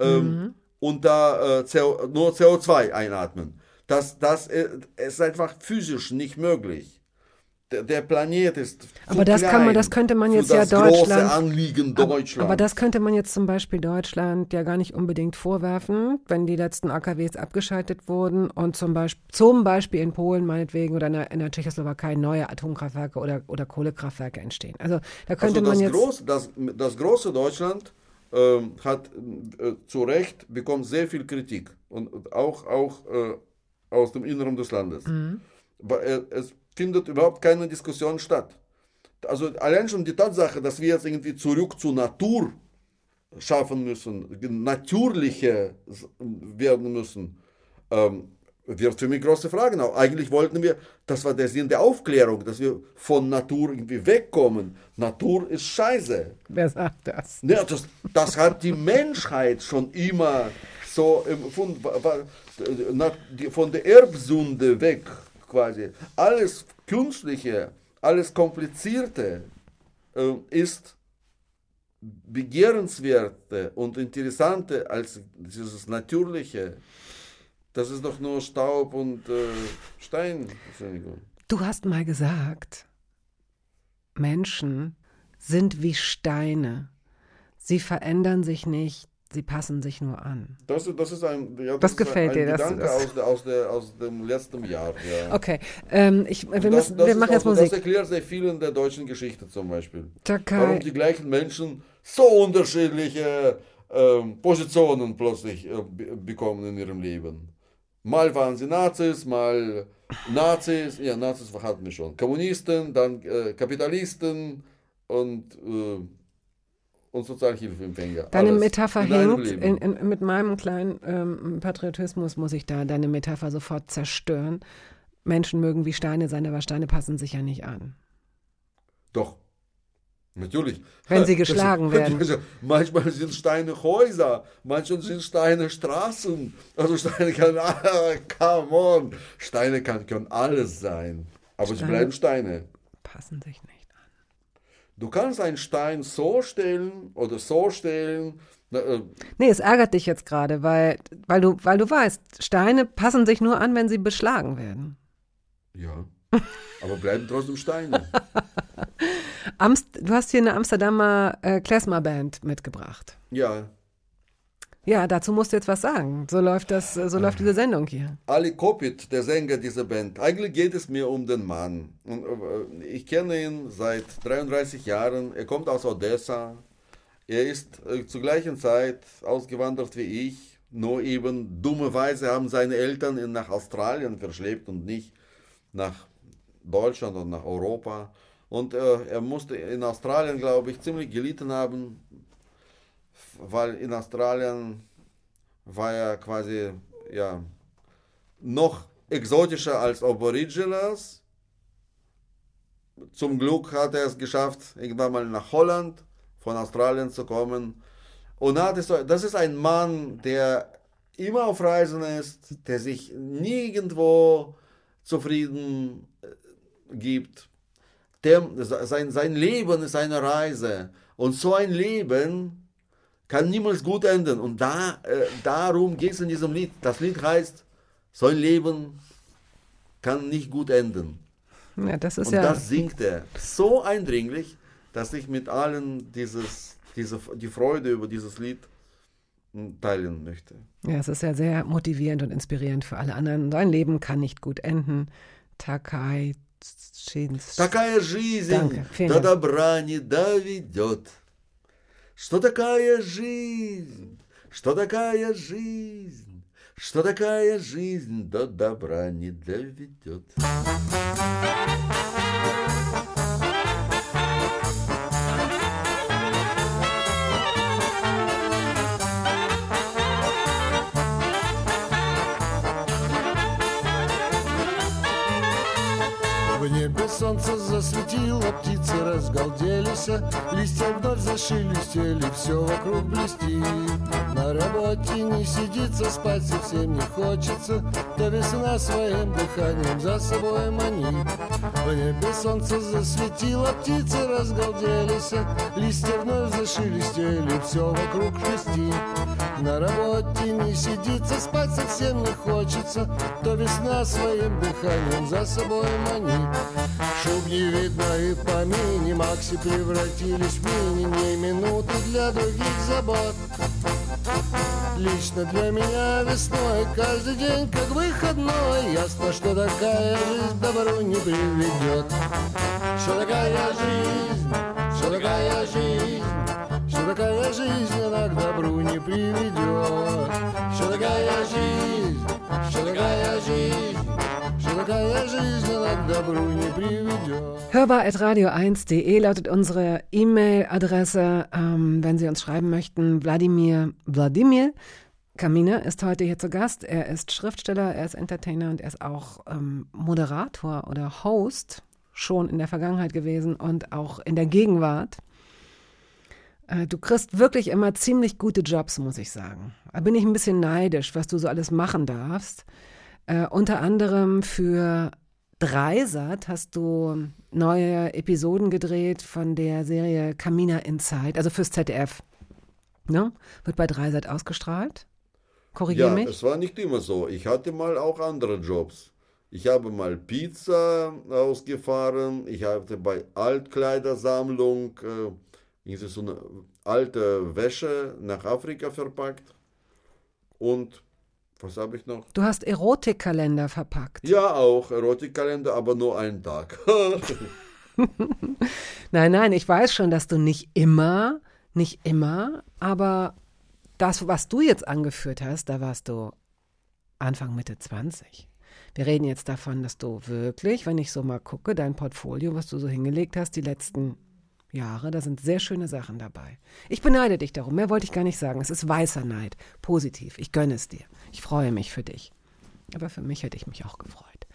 ähm, Mhm. und da äh, CO, nur CO2 einatmen. Das, das äh, ist einfach physisch nicht möglich. Der, Planet ist zu Aber das kann man, klein das könnte man jetzt ja das große Deutschland. Anliegen Aber- Deutschlands. Aber das könnte man jetzt zum Beispiel Deutschland ja gar nicht unbedingt vorwerfen, wenn die letzten AKWs abgeschaltet wurden und zum Beispiel, zum Beispiel in Polen meinetwegen oder in der, in der Tschechoslowakei neue Atomkraftwerke oder, oder Kohlekraftwerke entstehen. Also da könnte also das, man jetzt. groß, das, das große Deutschland ähm, hat äh, zu Recht bekommt sehr viel Kritik und und auch, auch äh, aus dem Inneren des Landes. Mhm. Aber äh, es findet überhaupt keine Diskussion statt. Also allein schon die Tatsache, dass wir jetzt irgendwie zurück zur Natur schaffen müssen, natürliche werden müssen, ähm, wird für mich große Fragen. Auch eigentlich wollten wir, das war der Sinn der Aufklärung, dass wir von Natur irgendwie wegkommen. Natur ist scheiße. Wer sagt das? Ja, das, das hat die Menschheit schon immer so empfunden, von der Erbsünde weg quasi. Alles Künstliche, alles Komplizierte äh, ist begehrenswerte und interessante als dieses Natürliche. Das ist doch nur Staub und äh, Stein. Du hast mal gesagt, Menschen sind wie Steine. Sie verändern sich nicht, sie passen sich nur an. Das, das ist ein, ja, Das ist gefällt ein, dir, Gedanke das- aus, aus, der, aus dem letzten Jahr. Ja. Okay, ähm, ich, wir, das, müssen, das wir machen jetzt Musik. Das erklärt sehr viel in der deutschen Geschichte zum Beispiel. Takai. Warum die gleichen Menschen so unterschiedliche ähm, Positionen plötzlich äh, be- bekommen in ihrem Leben. Mal waren sie Nazis, mal Nazis, ja, Nazis hatten wir schon, Kommunisten, dann äh, Kapitalisten und, äh, und Sozialhilfeempfänger. Deine Alles Metapher. Leben. In, in, mit meinem kleinen ähm, Patriotismus muss ich da deine Metapher sofort zerstören. Menschen mögen wie Steine sein, aber Steine passen sich ja nicht an. Doch. Natürlich. Wenn sie geschlagen werden. Manchmal sind Steine Häuser, manchmal sind Steine Straßen. Also Steine können, ah, come on. Steine kann, können alles sein. Aber sie Steine- bleiben Steine. Passen sich nicht. Du kannst einen Stein so stellen oder so stellen. äh, Nee, es ärgert dich jetzt gerade, weil, weil, du, weil du weißt, Steine passen sich nur an, wenn sie beschlagen werden. Ja. Aber bleiben trotzdem Steine. Amst, du hast hier eine Amsterdamer äh, Klezmer-Band mitgebracht. Ja. Ja, dazu musst du jetzt was sagen. So läuft das, äh, so läuft diese Sendung hier. Ali Kopit, der Sänger dieser Band. Eigentlich geht es mir um den Mann. Äh, ich kenne ihn seit 33 Jahren. Er kommt aus Odessa. Er ist äh, zur gleichen Zeit ausgewandert wie ich. Nur eben dummerweise haben seine Eltern ihn nach Australien verschleppt und nicht nach Deutschland und nach Europa. Und äh, er musste in Australien, glaube ich, ziemlich gelitten haben, weil in Australien war er quasi ja, noch exotischer als Aboriginals. Zum Glück hat er es geschafft, irgendwann mal nach Holland von Australien zu kommen. Und das ist ein Mann, der immer auf Reisen ist, der sich nirgendwo zufrieden äh, gibt. Der, sein, sein Leben ist eine Reise. Und so ein Leben kann niemals gut enden. Und da, äh, darum geht es in diesem Lied. Das Lied heißt, so ein Leben kann nicht gut enden. Ja, das ist Und ja. das singt er so eindringlich. dass ich mit allen dieses, diese, die Freude über dieses Lied hm, teilen möchte. Ja, es ist ja sehr motivierend und inspirierend für alle anderen. Dein Leben kann nicht gut enden. Takai Shins. Такая жизнь Danke, vielen до Dank. добра не доведет. Что такая жизнь, что такая жизнь, что такая жизнь до добра не доведет. В небе солнце засветило, птицы разгалделись, Листья вновь зашелестели, все вокруг блестит. На работе не сидится, спать совсем не хочется, Да весна своим дыханием за собой манит. В небе солнце засветило, птицы разгалделись, Листья вновь зашелестели, все вокруг шелестит. На работе не сидится, спать совсем не хочется, То весна своим дыханием за собой манит. Шуб не видно и в помине, Макси превратились в мини, Не минуты для других забот. Лично для меня весной каждый день как выходной. Ясно, что такая жизнь добру не приведет Что такая жизнь, что такая жизнь Что такая жизнь, она к добру не приведет Что такая жизнь, что такая жизнь такая жизнь, она к добру не приведет Hörbar.radio1.de lautet unsere E-Mail-Adresse. Ähm, wenn Sie uns schreiben möchten, Wladimir, Wladimir Kamina ist heute hier zu Gast. Er ist Schriftsteller, er ist Entertainer und er ist auch ähm, Moderator oder Host schon in der Vergangenheit gewesen und auch in der Gegenwart. Äh, Du kriegst wirklich immer ziemlich gute Jobs, muss ich sagen. Da bin ich ein bisschen neidisch, was du so alles machen darfst. Äh, unter anderem für Dreisat hast du neue Episoden gedreht von der Serie Kamina Inside, also fürs ZDF. Ne? Wird bei Dreisat ausgestrahlt. Korrigier Ja, mich. es war nicht immer so. Ich hatte mal auch andere Jobs. Ich habe mal Pizza ausgefahren. Ich hatte bei Altkleidersammlung äh, so eine alte Wäsche nach Afrika verpackt. Und was habe ich noch? Du hast Erotikkalender verpackt. Ja, auch Erotikkalender, aber nur einen Tag. Nein, nein, ich weiß schon, dass du nicht immer, nicht immer, aber das, was du jetzt angeführt hast, da warst du Anfang, Mitte 20. Wir reden jetzt davon, dass du wirklich, wenn ich so mal gucke, dein Portfolio, was du so hingelegt hast, die letzten Jahre, da sind sehr schöne Sachen dabei. Ich beneide dich darum, mehr wollte ich gar nicht sagen. Es ist weißer Neid, positiv. Ich gönne es dir. Ich freue mich für dich. Aber für mich hätte ich mich auch gefreut.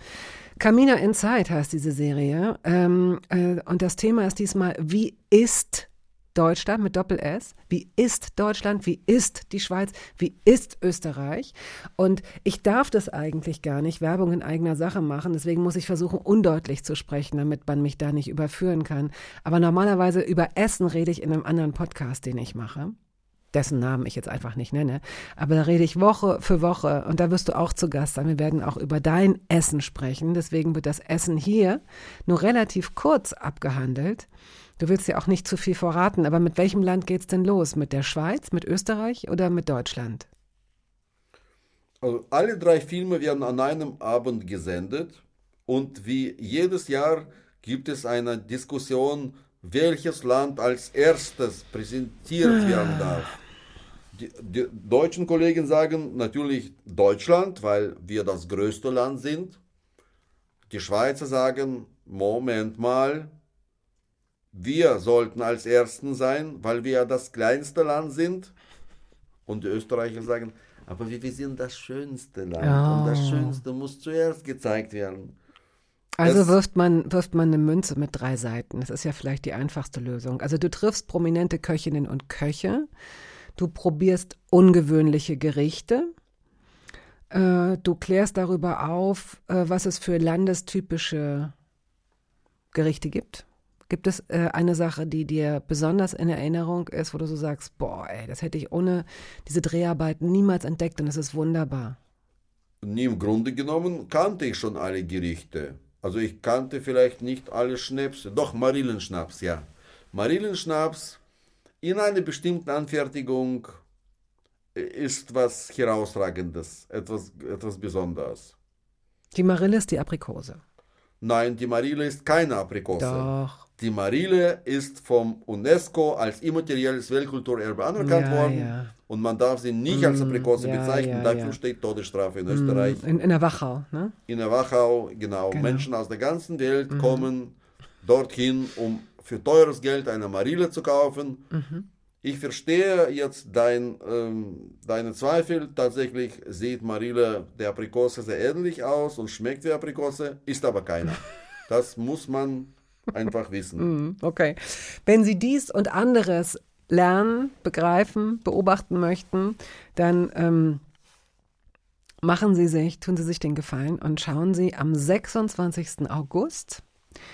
Camina Inside heißt diese Serie. Ähm, äh, und das Thema ist diesmal, wie ist Deutschland mit Doppel-S? Wie ist Deutschland? Wie ist die Schweiz? Wie ist Österreich? Und ich darf das eigentlich gar nicht, Werbung in eigener Sache machen. Deswegen muss ich versuchen, undeutlich zu sprechen, damit man mich da nicht überführen kann. Aber normalerweise über Essen rede ich in einem anderen Podcast, den ich mache dessen Namen ich jetzt einfach nicht nenne. Aber da rede ich Woche für Woche und da wirst du auch zu Gast sein. Wir werden auch über dein Essen sprechen. Deswegen wird das Essen hier nur relativ kurz abgehandelt. Du willst ja auch nicht zu viel verraten, aber mit welchem Land geht's denn los? Mit der Schweiz, mit Österreich oder mit Deutschland? Also alle drei Filme werden an einem Abend gesendet und wie jedes Jahr gibt es eine Diskussion, welches Land als erstes präsentiert werden darf. Die, die deutschen Kollegen sagen natürlich Deutschland, weil wir das größte Land sind. Die Schweizer sagen, Moment mal, wir sollten als Ersten sein, weil wir ja das kleinste Land sind. Und die Österreicher sagen, aber wir, wir sind das schönste Land und das Oh. Schönste muss zuerst gezeigt werden. Also Es- wirft man, wirft man eine Münze mit drei Seiten. Das ist ja vielleicht die einfachste Lösung. Also du triffst prominente Köchinnen und Köche, du probierst ungewöhnliche Gerichte, äh, du klärst darüber auf, äh, was es für landestypische Gerichte gibt. Gibt es äh, eine Sache, die dir besonders in Erinnerung ist, wo du so sagst, boah, ey, das hätte ich ohne diese Dreharbeiten niemals entdeckt und es ist wunderbar. Nee, Im Grunde genommen kannte ich schon alle Gerichte. Also ich kannte vielleicht nicht alle Schnäpse. Doch, Marillenschnaps, ja. Marillenschnaps in einer bestimmten Anfertigung ist was herausragendes, etwas, etwas Besonderes. Die Marille ist die Aprikose. Nein, die Marille ist keine Aprikose. Doch. Die Marille ist vom UNESCO als immaterielles Weltkulturerbe anerkannt Ja, worden ja. und man darf sie nicht als Mm, Aprikose ja, bezeichnen. Dafür steht Todesstrafe in Österreich. In, in der Wachau, ne? In der Wachau, genau. Genau. Menschen aus der ganzen Welt Mhm. kommen dorthin, um für teures Geld eine Marille zu kaufen. Mhm. Ich verstehe jetzt dein, ähm, deine Zweifel. Tatsächlich sieht Marille der Aprikose sehr ähnlich aus und schmeckt wie Aprikose, ist aber keiner. Das muss man einfach wissen. Mhm, Okay. Wenn Sie dies und anderes lernen, begreifen, beobachten möchten, dann ähm, machen Sie sich, tun Sie sich den Gefallen und schauen Sie am 26. August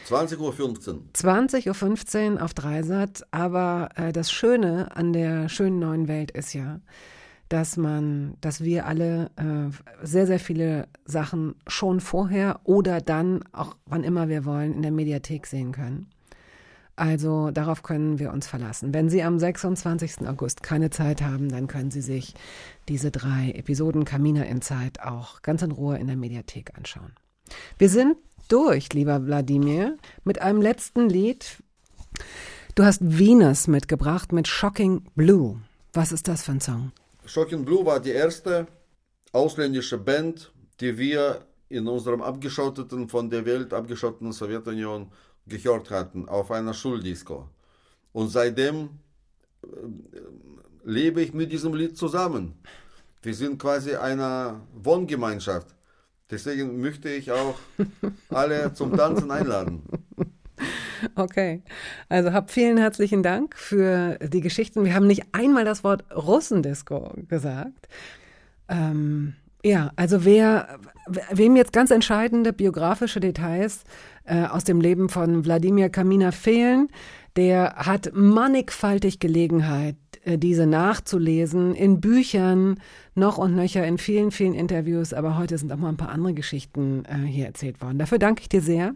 20.15 Uhr. 20.15 Uhr auf Dreisat. Aber äh, das Schöne an der schönen neuen Welt ist ja, dass man, dass wir alle äh, sehr, sehr viele Sachen schon vorher oder dann, auch wann immer wir wollen, in der Mediathek sehen können. Also darauf können wir uns verlassen. Wenn Sie am 26. August keine Zeit haben, dann können Sie sich diese drei Episoden Kamina in Zeit auch ganz in Ruhe in der Mediathek anschauen. Wir sind durch, lieber Wladimir, mit einem letzten Lied. Du hast Venus mitgebracht mit Shocking Blue. Was ist das für ein Song? Shocking Blue war die erste ausländische Band, die wir in unserem abgeschotteten, von der Welt abgeschotteten Sowjetunion gehört hatten, auf einer Schuldisco. Und seitdem äh, lebe ich mit diesem Lied zusammen. Wir sind quasi eine Wohngemeinschaft. Deswegen möchte ich auch alle zum Tanzen einladen. Okay, also hab vielen herzlichen Dank für die Geschichten. Wir haben nicht einmal das Wort Russendisco gesagt. Ähm, ja, also wer, wem jetzt ganz entscheidende biografische Details äh, aus dem Leben von Wladimir Kamina fehlen, der hat mannigfaltig Gelegenheit, äh, diese nachzulesen in Büchern, noch und nöcher in vielen, vielen Interviews. Aber heute sind auch mal ein paar andere Geschichten äh, hier erzählt worden. Dafür danke ich dir sehr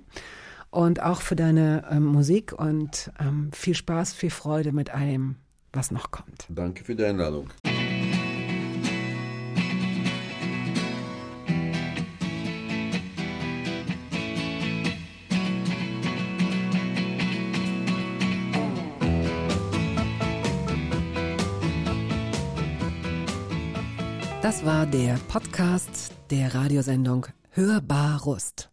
und auch für deine ähm, Musik und ähm, viel Spaß, viel Freude mit allem, was noch kommt. Danke für die Einladung. Das war der Podcast der Radiosendung Hörbar Rust.